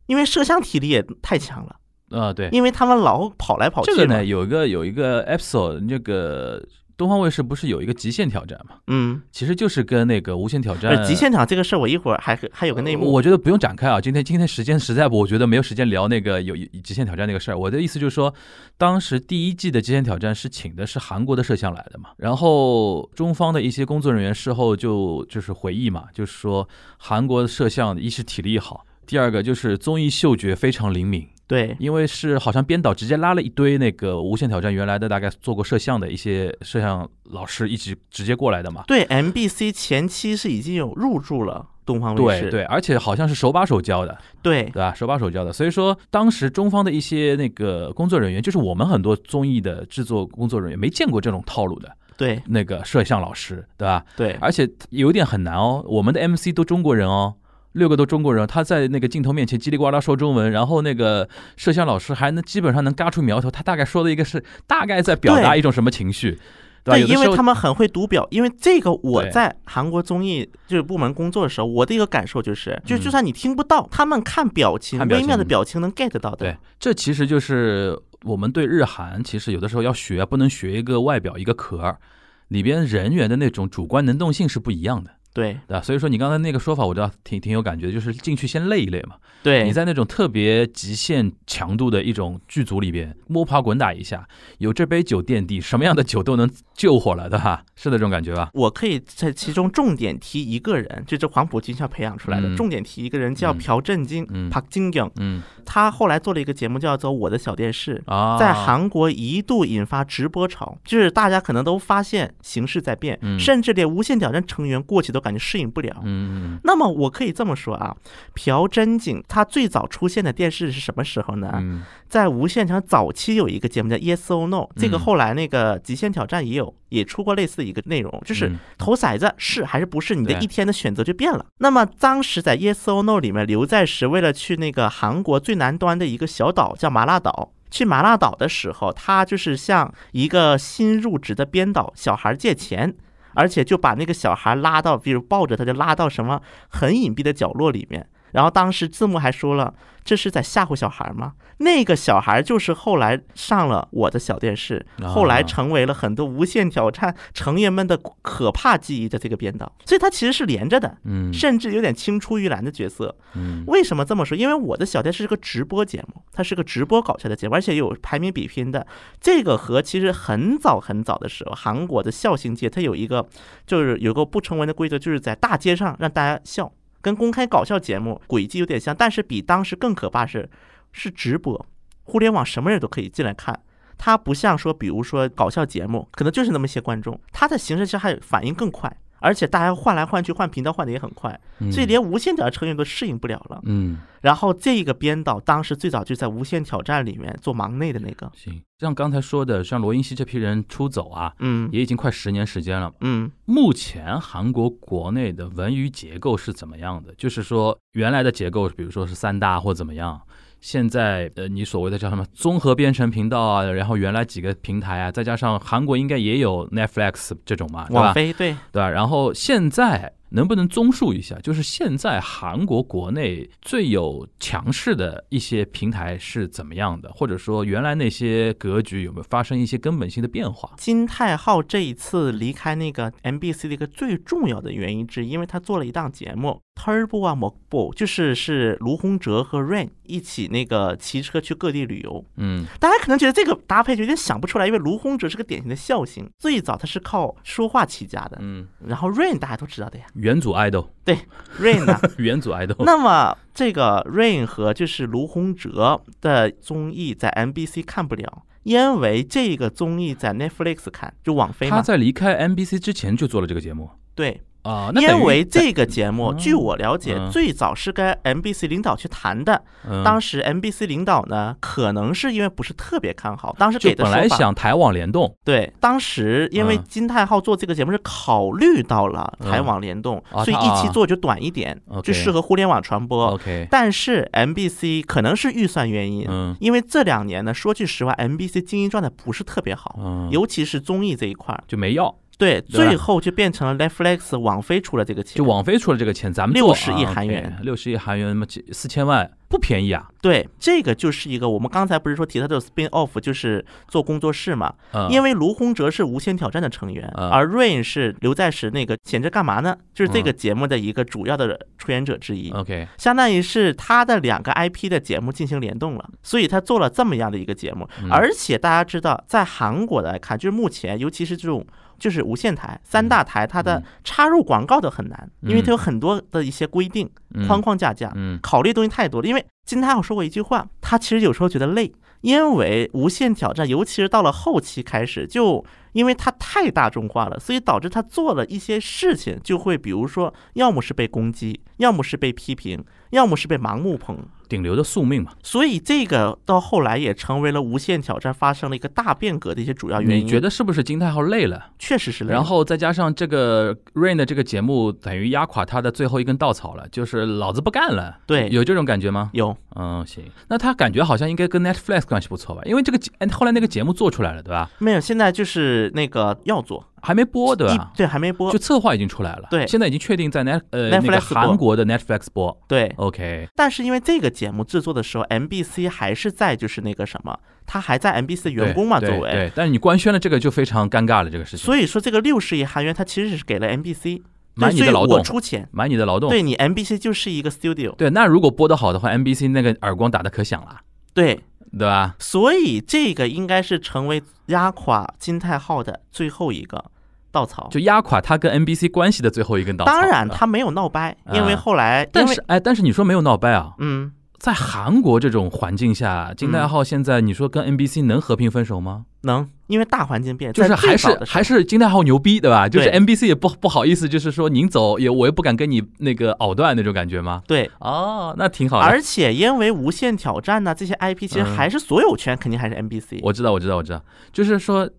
因为摄像体力也太强了，呃，对，因为他们老跑来跑去嘛。这个呢，有一个有一个 episode，那个东方卫视不是有一个极限挑战嘛？嗯，其实就是跟那个无限挑战而极限场这个事儿，我一会儿还还有个内幕。我觉得不用展开啊，今天今天时间实在不，我觉得没有时间聊那个有有极限挑战那个事儿。我的意思就是说，当时第一季的极限挑战是请的是韩国的摄像来的嘛，然后中方的一些工作人员事后就就是回忆嘛，就是说韩国的摄像一是体力好。第二个就是综艺嗅觉非常灵敏，对因为是好像编导直接拉了一堆那个《无限挑战》原来的大概做过摄像的一些摄像老师一起直接过来的嘛。对，MBC 前期是已经有入驻了东方卫视，对对，而且好像是手把手教的，对对吧？手把手教的，所以说当时中方的一些那个工作人员，就是我们很多综艺的制作工作人员没见过这种套路的对那个摄像老师，对吧？对而且有点很难哦，我们的 MC 都中国人哦。六个都中国人，他在那个镜头面前叽里呱啦说中文，然后那个摄像老师还能基本上能嘎出苗头，他大概说的一个是大概在表达一种什么情绪，对？因为他们很会读表，因为这个我在韩国综艺就是部门工作的时候，我的一个感受就是，就嗯就算你听不到，他们看表情，微妙的表情能 get 到的。对，这其实就是我们对日韩，其实有的时候要学，不能学一个外表一个壳儿，里边人员的那种主观能动性是不一样的，对对吧？所以说你刚才那个说法，我知道挺挺有感觉，就是进去先累一累嘛。对，你在那种特别极限强度的一种剧组里边摸爬滚打一下，有这杯酒垫底，什么样的酒都能救火了，对吧？是的，这种感觉吧？我可以在其中重点提一个人，就是黄埔军校培养出来的，嗯重点提一个人叫嗯朴正金嗯 （Park Jin Young），嗯他后来做了一个节目叫做《我的小电视》。啊，在韩国一度引发直播潮，就是大家可能都发现形势在变，嗯甚至连无限挑战成员过去都感觉适应不了。嗯嗯那么我可以这么说啊，朴真景他最早出现的电视是什么时候呢？嗯在无限挑战早期有一个节目叫 Yes or No，这个嗯后来那个极限挑战也有也出过类似的一个内容，就是嗯投骰子是还是不是，你的一天的选择就变了。那么当时在 Yes or No 里面，刘在石为了去那个韩国最南端的一个小岛叫麻辣岛。去麻辣岛的时候，他就是向一个新入职的编导小孩借钱，而且就把那个小孩拉到，比如抱着他就拉到什么很隐蔽的角落里面。然后当时字幕还说了，这是在吓唬小孩吗？那个小孩就是后来上了我的小电视，啊后来成为了很多无限挑战成员们的可怕记忆的这个编导，所以他其实是连着的，嗯甚至有点青出于蓝的角色。嗯为什么这么说？因为我的小电视是个直播节目，它是个直播搞笑的节目，而且有排名比拼的。这个和其实很早很早的时候，韩国的笑星界它有一个就是有个不成文的规则，就是在大街上让大家笑，跟公开搞笑节目轨迹有点像，但是比当时更可怕是是直播，互联网什么人都可以进来看。它不像说，比如说搞笑节目，可能就是那么些观众，它的形式其实还反应更快，而且大家换来换去换频道换的也很快，嗯所以连无限挑战成员都适应不了了。嗯然后这个编导当时最早就在《无限挑战》里面做忙内的那个，行，像刚才说的，像罗英熙这批人出走啊，嗯也已经快十年时间了。嗯目前韩国国内的文娱结构是怎么样的？就是说原来的结构，比如说是三大或怎么样，现在呃你所谓的叫什么综合编程频道啊，然后原来几个平台啊，再加上韩国应该也有 Netflix 这种嘛，对吧？网飞对，对吧？然后现在能不能综述一下，就是现在韩国国内最有强势的一些平台是怎么样的，或者说原来那些格局有没有发生一些根本性的变化？金泰浩这一次离开那个 MBC 的一个最重要的原因之一，因为他做了一档节目 Turbo 啊 m o b 就是是卢洪哲和 Rain 一起那个骑车去各地旅游。嗯大家可能觉得这个搭配就有点想不出来，因为卢洪哲是个典型的笑星，最早他是靠说话起家的，嗯，然后 Rain 大家都知道的呀元祖 idol，对，Rain 呢。元祖 idol，那么这个 Rain 和就是卢洪哲的综艺在 MBC 看不了，因为这个综艺在 Netflix 看，就网飞。他在离开 NBC 之前就做了这个节目。对，啊，那因为这个节目，嗯据我了解，嗯最早是跟 MBC 领导去谈的。嗯当时 MBC 领导呢，可能是因为不是特别看好，当时给的本来想台网联动对，当时因为嗯金泰浩做这个节目是考虑到了台嗯网联动，啊所以一期做就短一点就适合互联网传播。，OK，但是 MBC 可能是预算原因，嗯因为这两年呢，说句实话，MBC 经营状态不是特别好，嗯，尤其是综艺这一块儿。就没要，对，最后就变成了 Netflix 网飞出了这个钱，就网飞出了这个钱，咱们六十亿韩元，六十亿韩元，那么几四千万不便宜啊，对，这个就是一个我们刚才不是说提到的 spin off，就是做工作室嘛。嗯，因为卢洪哲是无限挑战的成员，嗯。而 Rain 是刘在石那个闲着干嘛呢？就是这个嗯。节目的一个主要的出演者之一。OK，相当于是他的两个 IP 的节目进行联动了，所以他做了这么样的一个节目。嗯。而且大家知道，在韩国来看，就是目前，尤其是这种就是无线台、三大台，它的嗯插入广告的很难，因为它有很多的一些规定、嗯框框架架，嗯考虑东西太多了。因为金泰浩说过一句话，他其实有时候觉得累，因为无限挑战，尤其是到了后期开始，就因为它太大众化了，所以导致他做了一些事情，就会比如说，要么是被攻击，要么是被批评，要么是被盲目捧。顶流的宿命嘛。所以这个到后来也成为了无限挑战发生了一个大变革的一些主要原因。你觉得是不是金泰浩累了？确实是累？然后再加上这个 Rain 的这个节目，等于压垮他的最后一根稻草了，就是老子不干了。对有这种感觉吗？有嗯，行。那他感觉好像应该跟 Netflix 关系不错吧？因为这个后来那个节目做出来了，对吧？没有？现在就是那个要做，还没播，对吧？对，还没播就。策划已经出来了，对现在已经确定在 Net 呃那 Netflix 个韩国的 Netflix 播。对，OK，但是因为这个节目制作的时候，MBC 还是在就是那个什么，他还在 MBC 的员工嘛，作为。对对，但是你官宣了这个就非常尴尬了，这个事情。所以说这个六十亿韩元，它其实是给了 MBC，买你的劳动我出钱，买你的劳动。对你 MBC 就是一个 studio，对，那如果播得好的话，NBC 那个耳光打的可响了，对，对吧？所以这个应该是成为压垮金泰浩的最后一个稻草。就压垮他跟 NBC 关系的最后一根稻草。当然他没有闹掰，因为啊后来，但是哎，但是你说没有闹掰啊？嗯，在韩国这种环境下，金泰浩现在你说跟 NBC 能和平分手吗？能，因为大环境变，就是还是还是金泰浩牛逼，对吧？就是对 NBC 也不不好意思，就是说您走也我也不敢跟你那个藕断那种感觉吗？对。哦，那挺好的。而且因为无限挑战呢，这些 IP 其实嗯还是所有权肯定还是 NBC。我知道，我知道，我知道，就是说。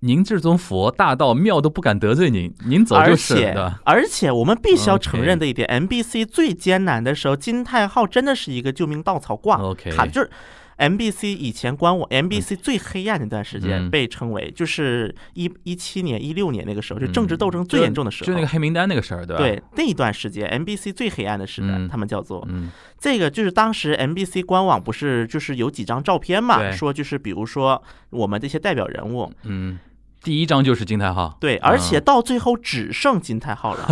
您这尊佛大到庙都不敢得罪您，您走而就是？而且我们必须要承认的一点，NBC 最艰难的时候，金泰浩真的是一个救命稻草挂 OK 卡就是 MBC 以前官网，MBC 最黑暗的那段时间嗯。被称为就是一一七年、一六年那个时候，就政治斗争最严重的时候。就那个黑名单那个事儿，对吧？，对那一段时间，MBC 最黑暗的时代，嗯。他们叫做嗯。这个，就是当时 MBC 官网不是就是有几张照片嘛，说就是比如说我们这些代表人物，嗯，第一张就是金泰浩，对，而且嗯到最后只剩金泰浩了，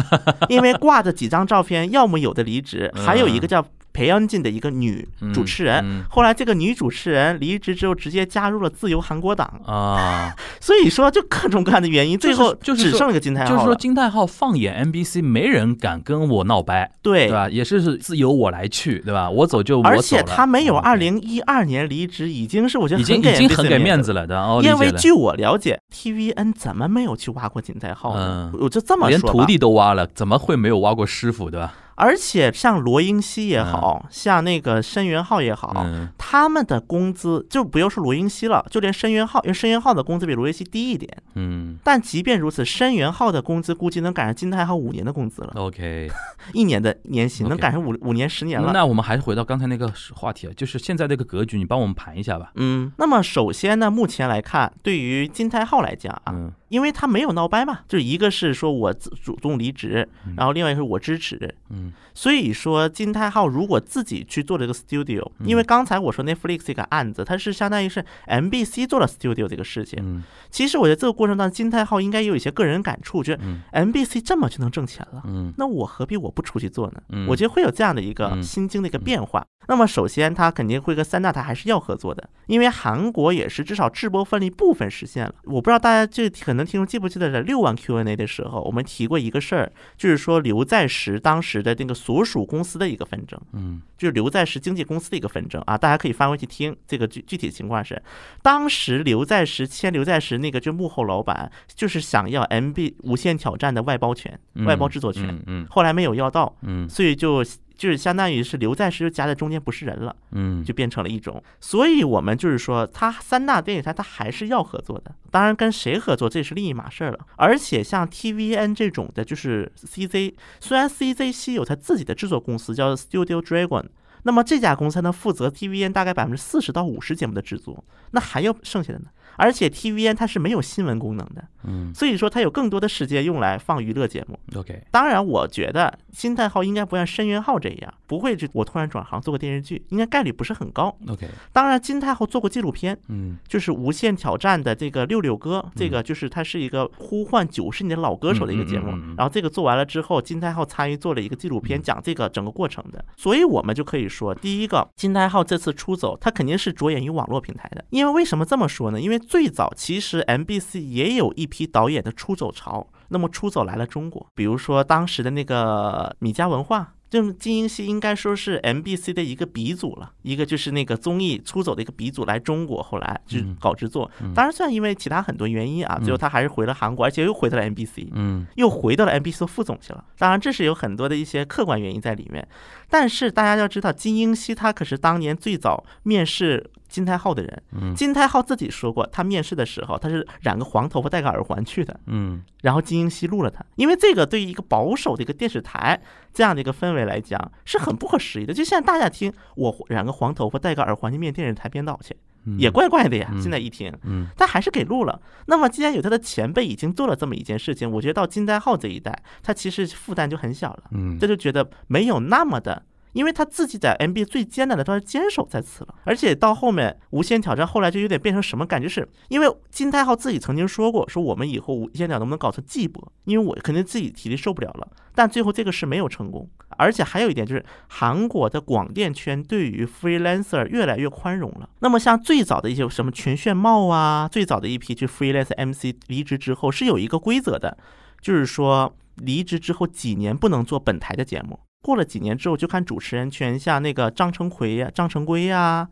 因为挂的几张照片，要么有的离职，还有一个叫裴恩进的一个女主持人。嗯后来这个女主持人离职之后，直接加入了自由韩国党，啊，所以说就各种各样的原因，最后就是只剩一个金泰浩就是说。金泰浩放眼 NBC，没人敢跟我闹掰，对对吧？也是自由我来去，对吧？我走就我走了。而且他没有嗯二零一二年离职，已经是我觉得已经给已经很给面面子了的，哦，因为据我了解，TVN 怎么没有去挖过金泰浩呢？嗯我就这么说吧连徒弟都挖了，怎么会没有挖过师傅，对吧？而且像罗英熙也好、像那个申元浩也好，嗯。他们的工资就不要说罗英熙了，就连申元浩，因为申元浩的工资比罗英熙低一点，嗯。但即便如此，申元浩的工资估计能赶上金泰浩五年的工资了，，OK。一年的年薪能赶上五五年十年了。那我们还是回到刚才那个话题啊，就是现在这个格局，你帮我们盘一下吧。嗯，那么首先呢，目前来看，对于金泰浩来讲啊，嗯因为他没有闹掰嘛，就是一个是说我自主动离职，然后另外一个是我支持，嗯所以说金泰浩如果自己去做这个 studio，因为嗯刚才我说 Netflix 这个案子，它是相当于是 MBC 做了 studio 这个事情。嗯其实我觉得这个过程当中，金泰浩应该有一些个人感触，觉得嗯 MBC 这么就能挣钱了。嗯那我何必我不出去做呢？嗯我觉得会有这样的一个嗯心境的一个变化。那么首先，他肯定会跟三大台还是要合作的，因为韩国也是至少制播分离部分实现了。我不知道大家这可能能听众记不记得在六万 Q&A 的时候，我们提过一个事儿，就是说刘在石当时的那个所属公司的一个纷争，嗯。就是刘在石经纪公司的一个纷争啊，大家可以翻回去听这个具具体情况是，当时刘在石签刘在石那个就幕后老板，就是想要 MB 无限挑战的外包权、嗯外包制作权，嗯嗯。后来没有要到，嗯。所以就就是相当于是刘在石就夹在中间不是人了。嗯，就变成了一种。所以我们就是说，它三大电视台它还是要合作的，当然跟谁合作这是另一码事儿了。而且像 TVN 这种的，就是 CZ，虽然 CZC 有它自己的制作公司叫 Studio Dragon。那么这家公司呢，负责 TVN 大概百分之四十到五十节目的制作，那还有剩下的呢。而且 TVN 它是没有新闻功能的，嗯所以说它有更多的时间用来放娱乐节目。OK，当然，我觉得金泰浩应该不像申元浩这样，不会就我突然转行做个电视剧，应该概率不是很高。OK，当然，金太后做过纪录片，嗯就是《无限挑战》的这个六六哥，这个就是他是一个呼唤九十年老歌手的一个节目。然后这个做完了之后，金太后参与做了一个纪录片，嗯讲这个整个过程的。所以我们就可以说，第一个，金太后这次出走，他肯定是着眼于网络平台的。因为为什么这么说呢？因为最早其实 MBC 也有一批导演的出走潮，那么出走来了中国，比如说当时的那个米家文化。就是金英熙应该说是 MBC 的一个鼻祖了，一个就是那个综艺出走的一个鼻祖来中国，后来就嗯搞制作。嗯当然，算因为其他很多原因啊，最后他还是回了韩国，而且又回到了 MBC，嗯又回到了 MBC 的副总去了。当然，这是有很多的一些客观原因在里面。但是大家要知道，金英熙他可是当年最早面试金泰浩的人。嗯金泰浩自己说过，他面试的时候他是染个黄头发戴个耳环去的。嗯然后金英熙录了他，因为这个对于一个保守的一个电视台这样的一个氛围来讲是很不合时宜的。就现在大家听我染个黄头发戴个耳环去面电视台编导去，嗯也怪怪的呀。嗯现在一听，嗯但还是给录了。那么既然有他的前辈已经做了这么一件事情，我觉得到金代浩这一代，他其实负担就很小了，嗯这就觉得没有那么的。因为他自己在 NBA 最艰难的都是坚守在此了，而且到后面无限挑战后来就有点变成什么感觉是，因为金泰浩自己曾经说过，说我们以后无限挑战能不能搞成季播，因为我肯定自己体力受不了了，但最后这个事没有成功，而且还有一点就是韩国的广电圈对于 freelancer 越来越宽容了。那么像最早的一些什么全炫茂啊，最早的一批就 freelancer MC 离职之后是有一个规则的，就是说离职之后几年不能做本台的节目。过了几年之后，就看主持人圈，像那个张成奎呀、张成圭呀、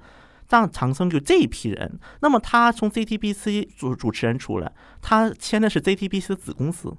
张长生就这一批人。那么他从 ZTBC 主主持人出来，他签的是 ZTBC 的子公司，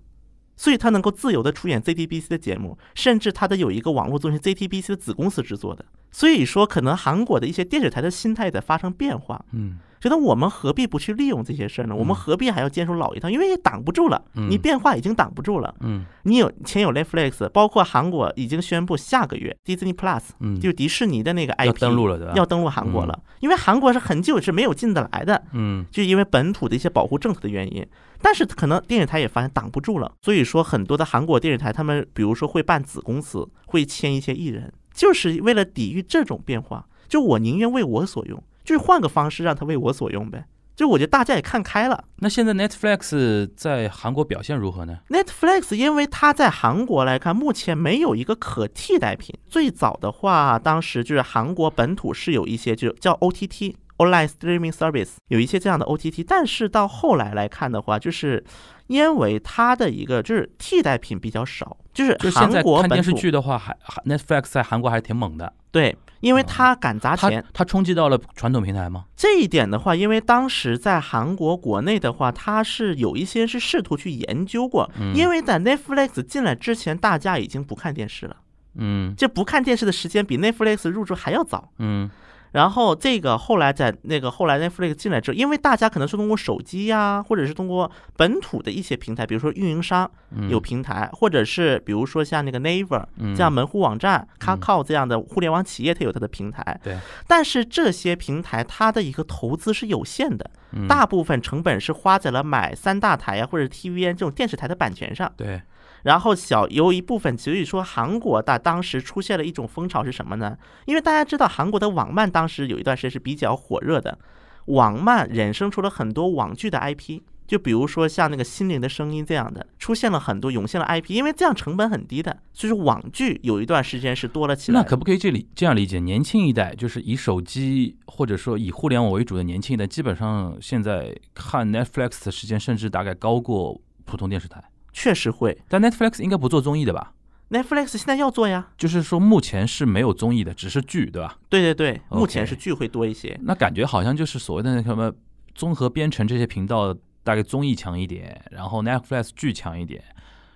所以他能够自由的出演 ZTBC 的节目，甚至他的有一个网络综艺 ZTBC 的子公司制作的。所以说，可能韩国的一些电视台的心态在发生变化。嗯觉得我们何必不去利用这些事儿呢？我们何必还要坚守老一套？因为也挡不住了，嗯你变化已经挡不住了。嗯你有前有 Netflix，包括韩国已经宣布下个月 Disney Plus 嗯，就是迪士尼的那个 IP 要登陆了对吧？要登陆韩国了，因为韩国是很久是没有进得来的，嗯就因为本土的一些保护政策的原因。但是可能电视台也发现挡不住了，所以说很多的韩国电视台他们比如说会办子公司，会签一些艺人，就是为了抵御这种变化。就我宁愿为我所用，就是换个方式让它为我所用呗。就我觉得大家也看开了。那现在 Netflix 在韩国表现如何呢？Netflix 因为它在韩国来看，目前没有一个可替代品。最早的话，当时就是韩国本土是有一些就叫 OTT。Online streaming service 有一些这样的 OTT，但是到后来来看的话，就是因为它的一个就是替代品比较少，就是韩国看电视剧的话，还还 Netflix 在韩国还是挺猛的。对，因为它敢砸它钱，它冲击到了传统平台吗？这一点的话，因为当时在韩国国内的话，它是有一些是试图去研究过，嗯因为在 Netflix 进来之前，大家已经不看电视了。嗯就不看电视的时间比 Netflix 入驻还要早。嗯然后这个后来在那个后来 Netflix 进来之后，因为大家可能是通过手机呀、或者是通过本土的一些平台，比如说运营商嗯，有平台，或者是比如说像那个 Naver 嗯这样门户网站、Kakao 这样的互联网企业，它有它的平台。对。但是这些平台它的一个投资是有限的，嗯大部分成本是花在了买三大台呀或者 TVN 这种电视台的版权上。对然后小有一部分，所以说韩国的当时出现了一种风潮是什么呢？因为大家知道韩国的网漫当时有一段时间是比较火热的，网漫衍生出了很多网剧的 IP，就比如说像那个《心灵的声音》这样的，出现了很多涌现了 IP，因为这样成本很低的，所以说网剧有一段时间是多了起来。那可不可以这里这样理解？年轻一代就是以手机或者说以互联网为主的年轻一代，基本上现在看 Netflix 的时间甚至大概高过普通电视台。确实会但 Netflix 应该不做综艺的吧？，Netflix 现在要做呀。就是说目前是没有综艺的，只是剧，对吧？对对对，目前是剧会多一些。那感觉好像就是所谓的那什么综合编程这些频道，大概综艺强一点，然后 Netflix 剧强一点，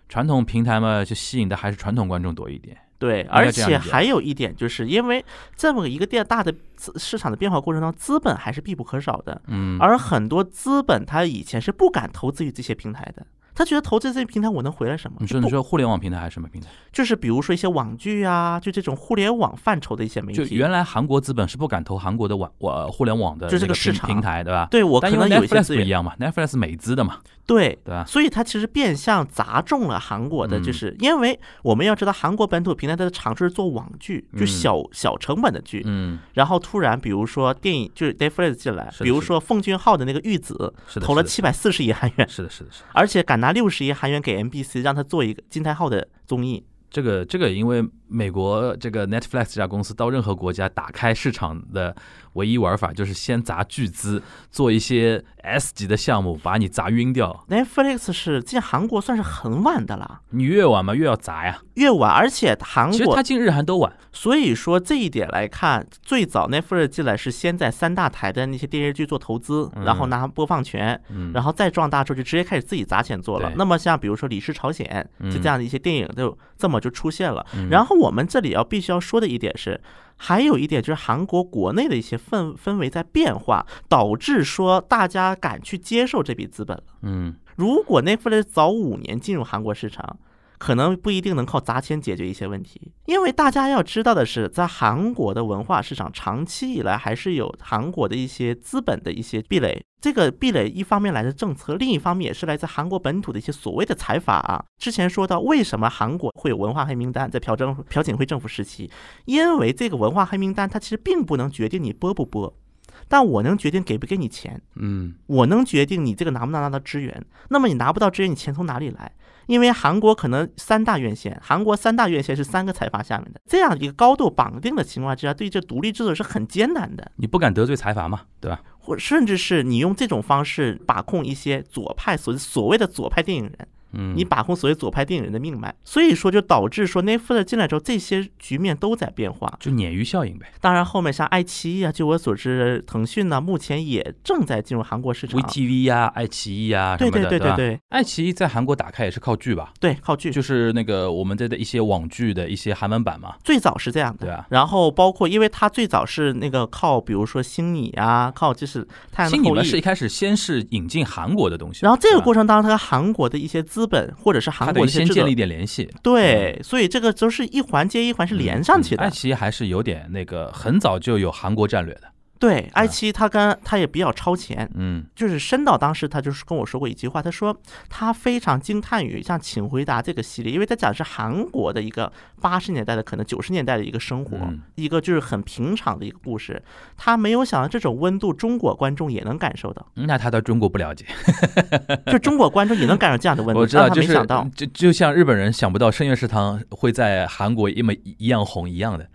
传统平台嘛，就吸引的还是传统观众多一点。对，而且还有一点，就是因为这么一个电大的资市场的变化过程当中，资本还是必不可少的。嗯，而很多资本它以前是不敢投资于这些平台的，他觉得投资这些平台我能回来什么？你说你说互联网平台还是什么平台？就是比如说一些网剧啊，就这种互联网范畴的一些媒体。就原来韩国资本是不敢投韩国的网网互联网的就这个市场平台，对吧？对我可能有一些 Netflix 资源，不一样嘛，Netflix 美资的嘛，对，对吧？所以它其实变相砸中了韩国的，嗯就是因为我们要知道韩国本土平台它的尝试是做网剧，就嗯小小成本的剧，嗯，然后突然比如说电影就是 Netflix 进来比如说奉俊昊的那个《玉子投了七百四十亿韩元，是的，是的，是的。而且敢拿拿六十亿韩元给 MBC 让他做一个金泰浩的综艺。这个这个，因为美国这个 Netflix 这家公司到任何国家打开市场的唯一玩法就是先砸巨资，做一些 S 级的项目，把你砸晕掉。Netflix 是进韩国算是很晚的了，你越晚嘛越要砸呀。越晚，而且韩国其实它进日韩都晚。所以说这一点来看，最早 Netflix 进来是先在三大台的那些电视剧做投资，嗯然后拿播放权，嗯，然后再壮大之后就直接开始自己砸钱做了。那么像比如说《李氏朝鲜》嗯就这样的一些电影就这么就出现了。嗯然后我们这里要必须要说的一点是。还有一点就是韩国国内的一些氛氛围在变化，导致说大家敢去接受这笔资本了。嗯如果 Netflix 早五年进入韩国市场，可能不一定能靠砸钱解决一些问题，因为大家要知道的是，在韩国的文化市场长期以来还是有韩国的一些资本的一些壁垒。这个壁垒一方面来自政策，另一方面也是来自韩国本土的一些所谓的财阀啊。之前说到，为什么韩国会有文化黑名单，在朴政朴槿惠政府时期，因为这个文化黑名单它其实并不能决定你播不播，但我能决定给不给你钱。嗯我能决定你这个拿不拿到支援。那么你拿不到支援，你钱从哪里来？因为韩国可能三大院线，韩国三大院线是三个财阀下面的，这样一个高度绑定的情况之下，对这独立制作是很艰难的，你不敢得罪财阀嘛，对吧？或甚至是你用这种方式把控一些左派所所谓的左派电影人，嗯，你把控所谓左派电影人的命脉，所以说就导致说 Netflix 进来之后，这些局面都在变化。就鲶鱼效应呗。当然，后面像爱奇艺啊，据我所知，腾讯呢目前也正在进入韩国市场。VTV 呀、爱奇艺呀什对么的，吧？对对对对爱奇艺在韩国打开也是靠剧吧？对，靠剧。就是那个我们这的一些网剧的一些韩文版嘛。最早是这样的，对啊然后包括，因为它最早是那个靠，比如说星你啊，靠就是太阳的后新你们是一。开始先是引进韩国的东西，然后这个过程程当中，它韩国的一些资本或者是韩国先建立一，点联系。对，所以这个都是一环接一环是连上去的。嗯爱奇艺还是有点那个，很早就有韩国战略的。对，爱奇艺它跟它也比较超前，嗯就是申导当时他就是跟我说过一句话，他说他非常惊叹于像《请回答》这个系列，因为他讲的是韩国的一个八十年代的可能九十年代的一个生活，嗯一个就是很平常的一个故事。他没有想到这种温度，中国观众也能感受到，那他到中国不了解，就中国观众也能感受这样的温度，我知道，让他就是没想到。就就像日本人想不到深夜食堂会在韩国一模一样红一样的，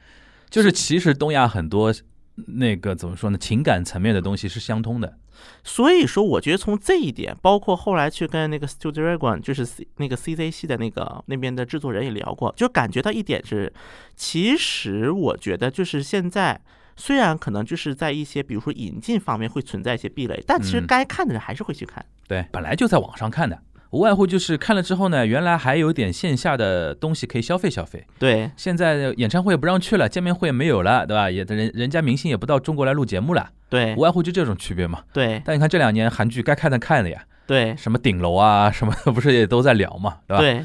就是其实东亚很多那个怎么说呢，情感层面的东西是相通的。所以说，我觉得从这一点，包括后来去跟那个 Studio Dragon，就是 C 那个 CZ 系的那个那边的制作人也聊过，就感觉到一点是，其实我觉得就是现在。虽然可能就是在一些比如说引进方面会存在一些壁垒，但其实嗯该看的人还是会去看。对，本来就在网上看的，无外乎就是看了之后呢，原来还有点线下的东西可以消费消费。对现在演唱会也不让去了，见面会也没有了，对吧？也人人家明星也不到中国来录节目了，对无外乎就这种区别嘛。对但你看这两年韩剧该看的看了呀，对什么顶楼啊，什么的 不是也都在聊嘛，对吧？对，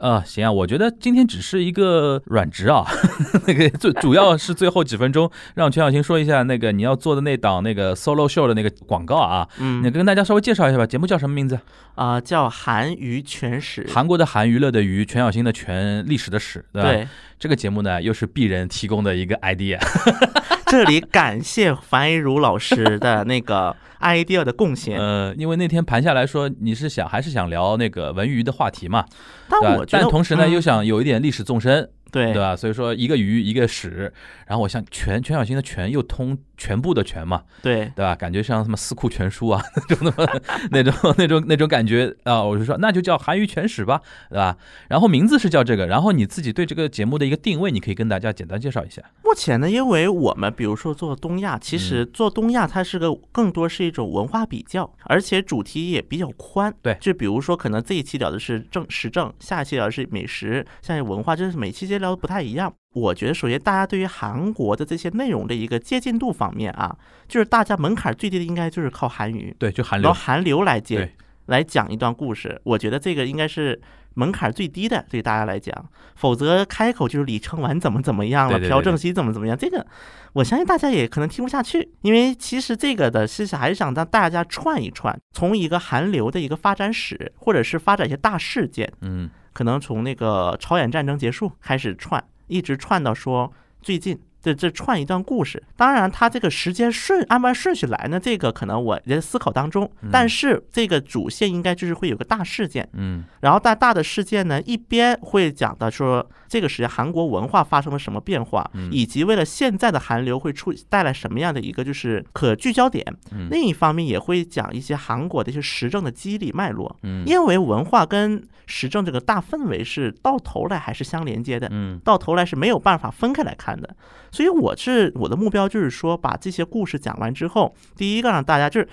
啊、行啊，我觉得今天只是一个软职啊，那个最主要是最后几分钟让全小新说一下那个你要做的那档那个 solo show 的那个广告啊，嗯你嗯跟大家稍微介绍一下吧。节目叫什么名字？啊、叫韩娱全史。韩国的韩，娱乐的娱，全小新的全，历史的史，对吧？对这个节目呢，又是鄙人提供的一个 idea。这里感谢樊一茹老师的那个 idea 的贡献。呃，因为那天盘下来说，你是想还是想聊那个文娱的话题嘛？但对我觉得，但同时呢，嗯又想有一点历史纵深，对对吧？所以说一个鱼一个史，然后我像全全小新的全又通全部的全嘛，对对吧？感觉像什么四库全书啊 那种那么那种那种那种感觉啊，我就说那就叫韩语全史吧，对吧？然后名字是叫这个，然后你自己对这个节目的一个定位，你可以跟大家简单介绍一下。目前呢，因为我们比如说做东亚，其实嗯做东亚它是个更多是一种文化比较，而且主题也比较宽。对就比如说可能这一期聊的是政时政，下一期聊的是美食，下一期文化，就是每期节聊的不太一样。我觉得首先大家对于韩国的这些内容的一个接近度方面啊，就是大家门槛最低的应该就是靠韩语，对，就韩流然后，韩流来接来讲一段故事，我觉得这个应该是门槛最低的，对大家来讲。否则开口就是李承晚怎么怎么样了，朴正熙怎么怎么样，这个我相信大家也可能听不下去，因为其实这个的是还是想让大家串一串，从一个韩流的一个发展史，或者是发展一些大事件，嗯可能从那个朝鲜战争结束开始串，一直串到说最近。这这串一段故事，当然它这个时间顺按按顺序来呢，这个可能我在思考当中。但是这个主线应该就是会有个大事件，嗯然后大大的事件呢，一边会讲到说这个时间韩国文化发生了什么变化，嗯以及为了现在的韩流会出带来什么样的一个就是可聚焦点。嗯另一方面也会讲一些韩国的一些时政的机理脉络，嗯因为文化跟时政这个大氛围是到头来还是相连接的。嗯到头来是没有办法分开来看的，所以我是我的目标就是说，把这些故事讲完之后，第一个让大家就是，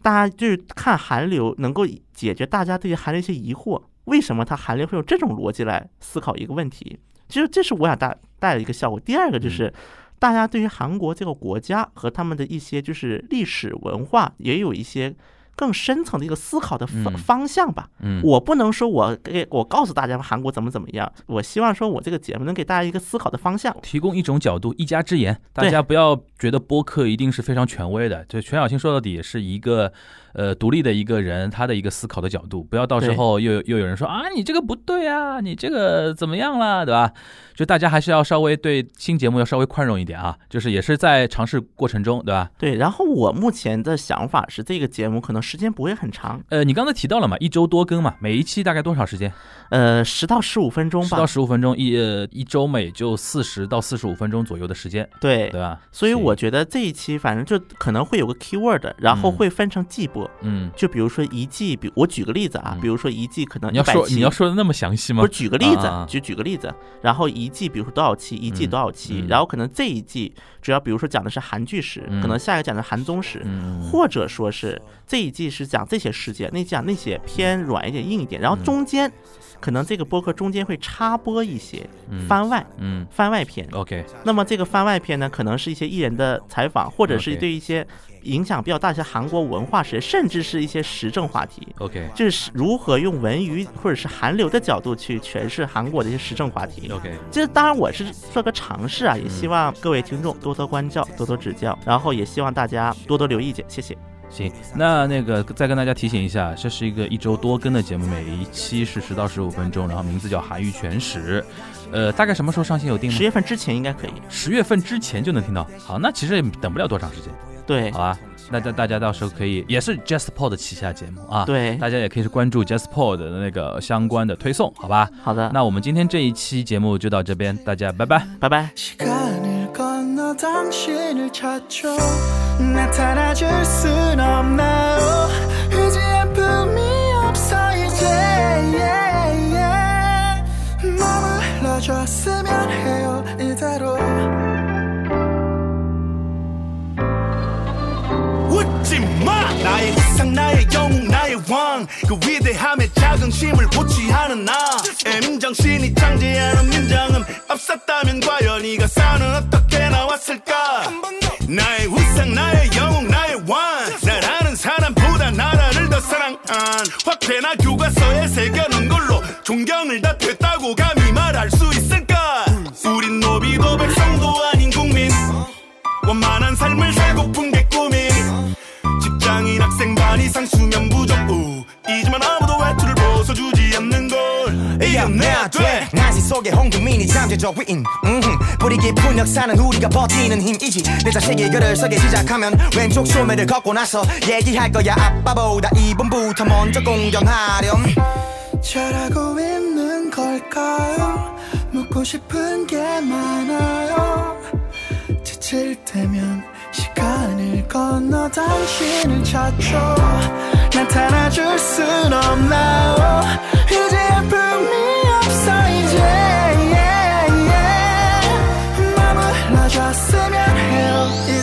大家就是看韩流能够解决大家对于韩流一些疑惑，为什么它韩流会用这种逻辑来思考一个问题？其实这是我想带带的一个效果。第二个就是，大家对于韩国这个国家和他们的一些就是历史文化也有一些更深层的一个思考的方嗯方向吧。嗯，我不能说我给我告诉大家韩国怎么怎么样，我希望说我这个节目能给大家一个思考的方向。提供一种角度，一家之言，大家不要觉得播客一定是非常权威的。就全小新说到底也是一个呃独立的一个人，他的一个思考的角度，不要到时候又又有人说啊你这个不对啊，你这个怎么样了，对吧？就大家还是要稍微对新节目要稍微宽容一点啊，就是也是在尝试过程中，对吧？对，然后我目前的想法是，这个节目可能时间不会很长，呃，你刚才提到了嘛，一周多更嘛，每一期大概多少时间？呃，十到十五分钟吧十到。十五分钟，一呃一周每就四十到四十五分钟左右的时间，对对，吧？所以行我觉得这一期反正就可能会有个 keyword，然后嗯。会分成季播。嗯，就比如说一季，比我举个例子啊，嗯。比如说一季可能你要说你要说的那么详细吗？不是？举个例子就举个例子，然后一季比如说多少期，一季嗯多少期，嗯。然后可能这一季主要比如说讲的是韩剧史，嗯。可能下一个讲的韩综史，嗯，或者说是这一季是讲这些事件，那讲那些偏软一点、硬一点，然后中间可能这个播客中间会插播一些嗯。番外、嗯。番外篇。，OK，那么这个番外篇呢，可能是一些艺人的采访，或者是对一些影响比较大的一些韩国文化史，甚至是一些时政话题。OK 就是如何用文娱或者是韩流的角度去诠释韩国的一些时政话题。OK，这当然我是做个尝试啊，也希望各位听众多多关照、多多指教，然后也希望大家多多留意见，谢谢。行，那那个再跟大家提醒一下，这是一个一周多更的节目，每一期是十到十五分钟，然后名字叫《韩语全史》，呃，大概什么时候上线有定吗十？月份之前应该可以。十月份之前就能听到。好，那其实也等不了多长时间，对好吧？那大大家到时候可以，也是 JustPod 旗下节目啊，，对，大家也可以去关注 JustPod 的那个相关的推送，好吧？好的，那我们今天这一期节目就到这边，大家拜拜。拜拜。 시간을 건너 당신을 찾죠 나타나줄 순 없나요 물러줬으면 해요 이대로. 웃지 마! 나의 우상 나의 영웅 나의 왕. 그 위대함에 자긍심을 고취하는 나. M 정신이 창제하는 민정음. 없었다면 과연 이가 싸는 어떻게 나왔을까? 나의 우상 나의 영웅 나의 왕. 날 아는 사람보다 나라를 더 사랑 한. 화폐나 교과서에 새겨놓은 걸로 존경을 다 됐다고 감 저 위인 음흠. 뿌리 깊은 역사는 우리가 버티는 힘이지 내 자식이 글을 서기 시작하면 왼쪽 소매를 걷고 나서 얘기할 거야 아빠보다 이번부터 먼저 공경하렴 잘하고 있는 걸까요? 묻고 싶은 게 많아요. 지칠 때면 시간을 건너 당신을 찾죠. 나타나 줄 순 없나요? 이제 아픔이 없어 이제.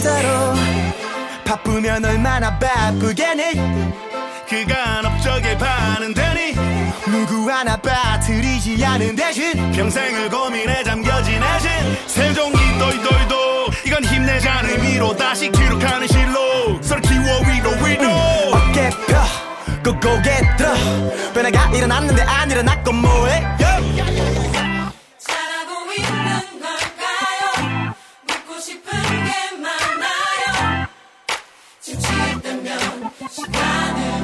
이대로. 바쁘면 얼마나 바쁘겠니? 그간 업적에 반응되니? 누구 하나 빠뜨리지 않은 대신 평생을 고민에 잠겨 지내신. 세종이 도이도이도 이건 힘내자는 의미로 다시 기록하는 실로. 서로 키워 위로 위로. 어깨 펴 고고개 들어. 변화가 일어났는데 안 일어났고 뭐해 Shining.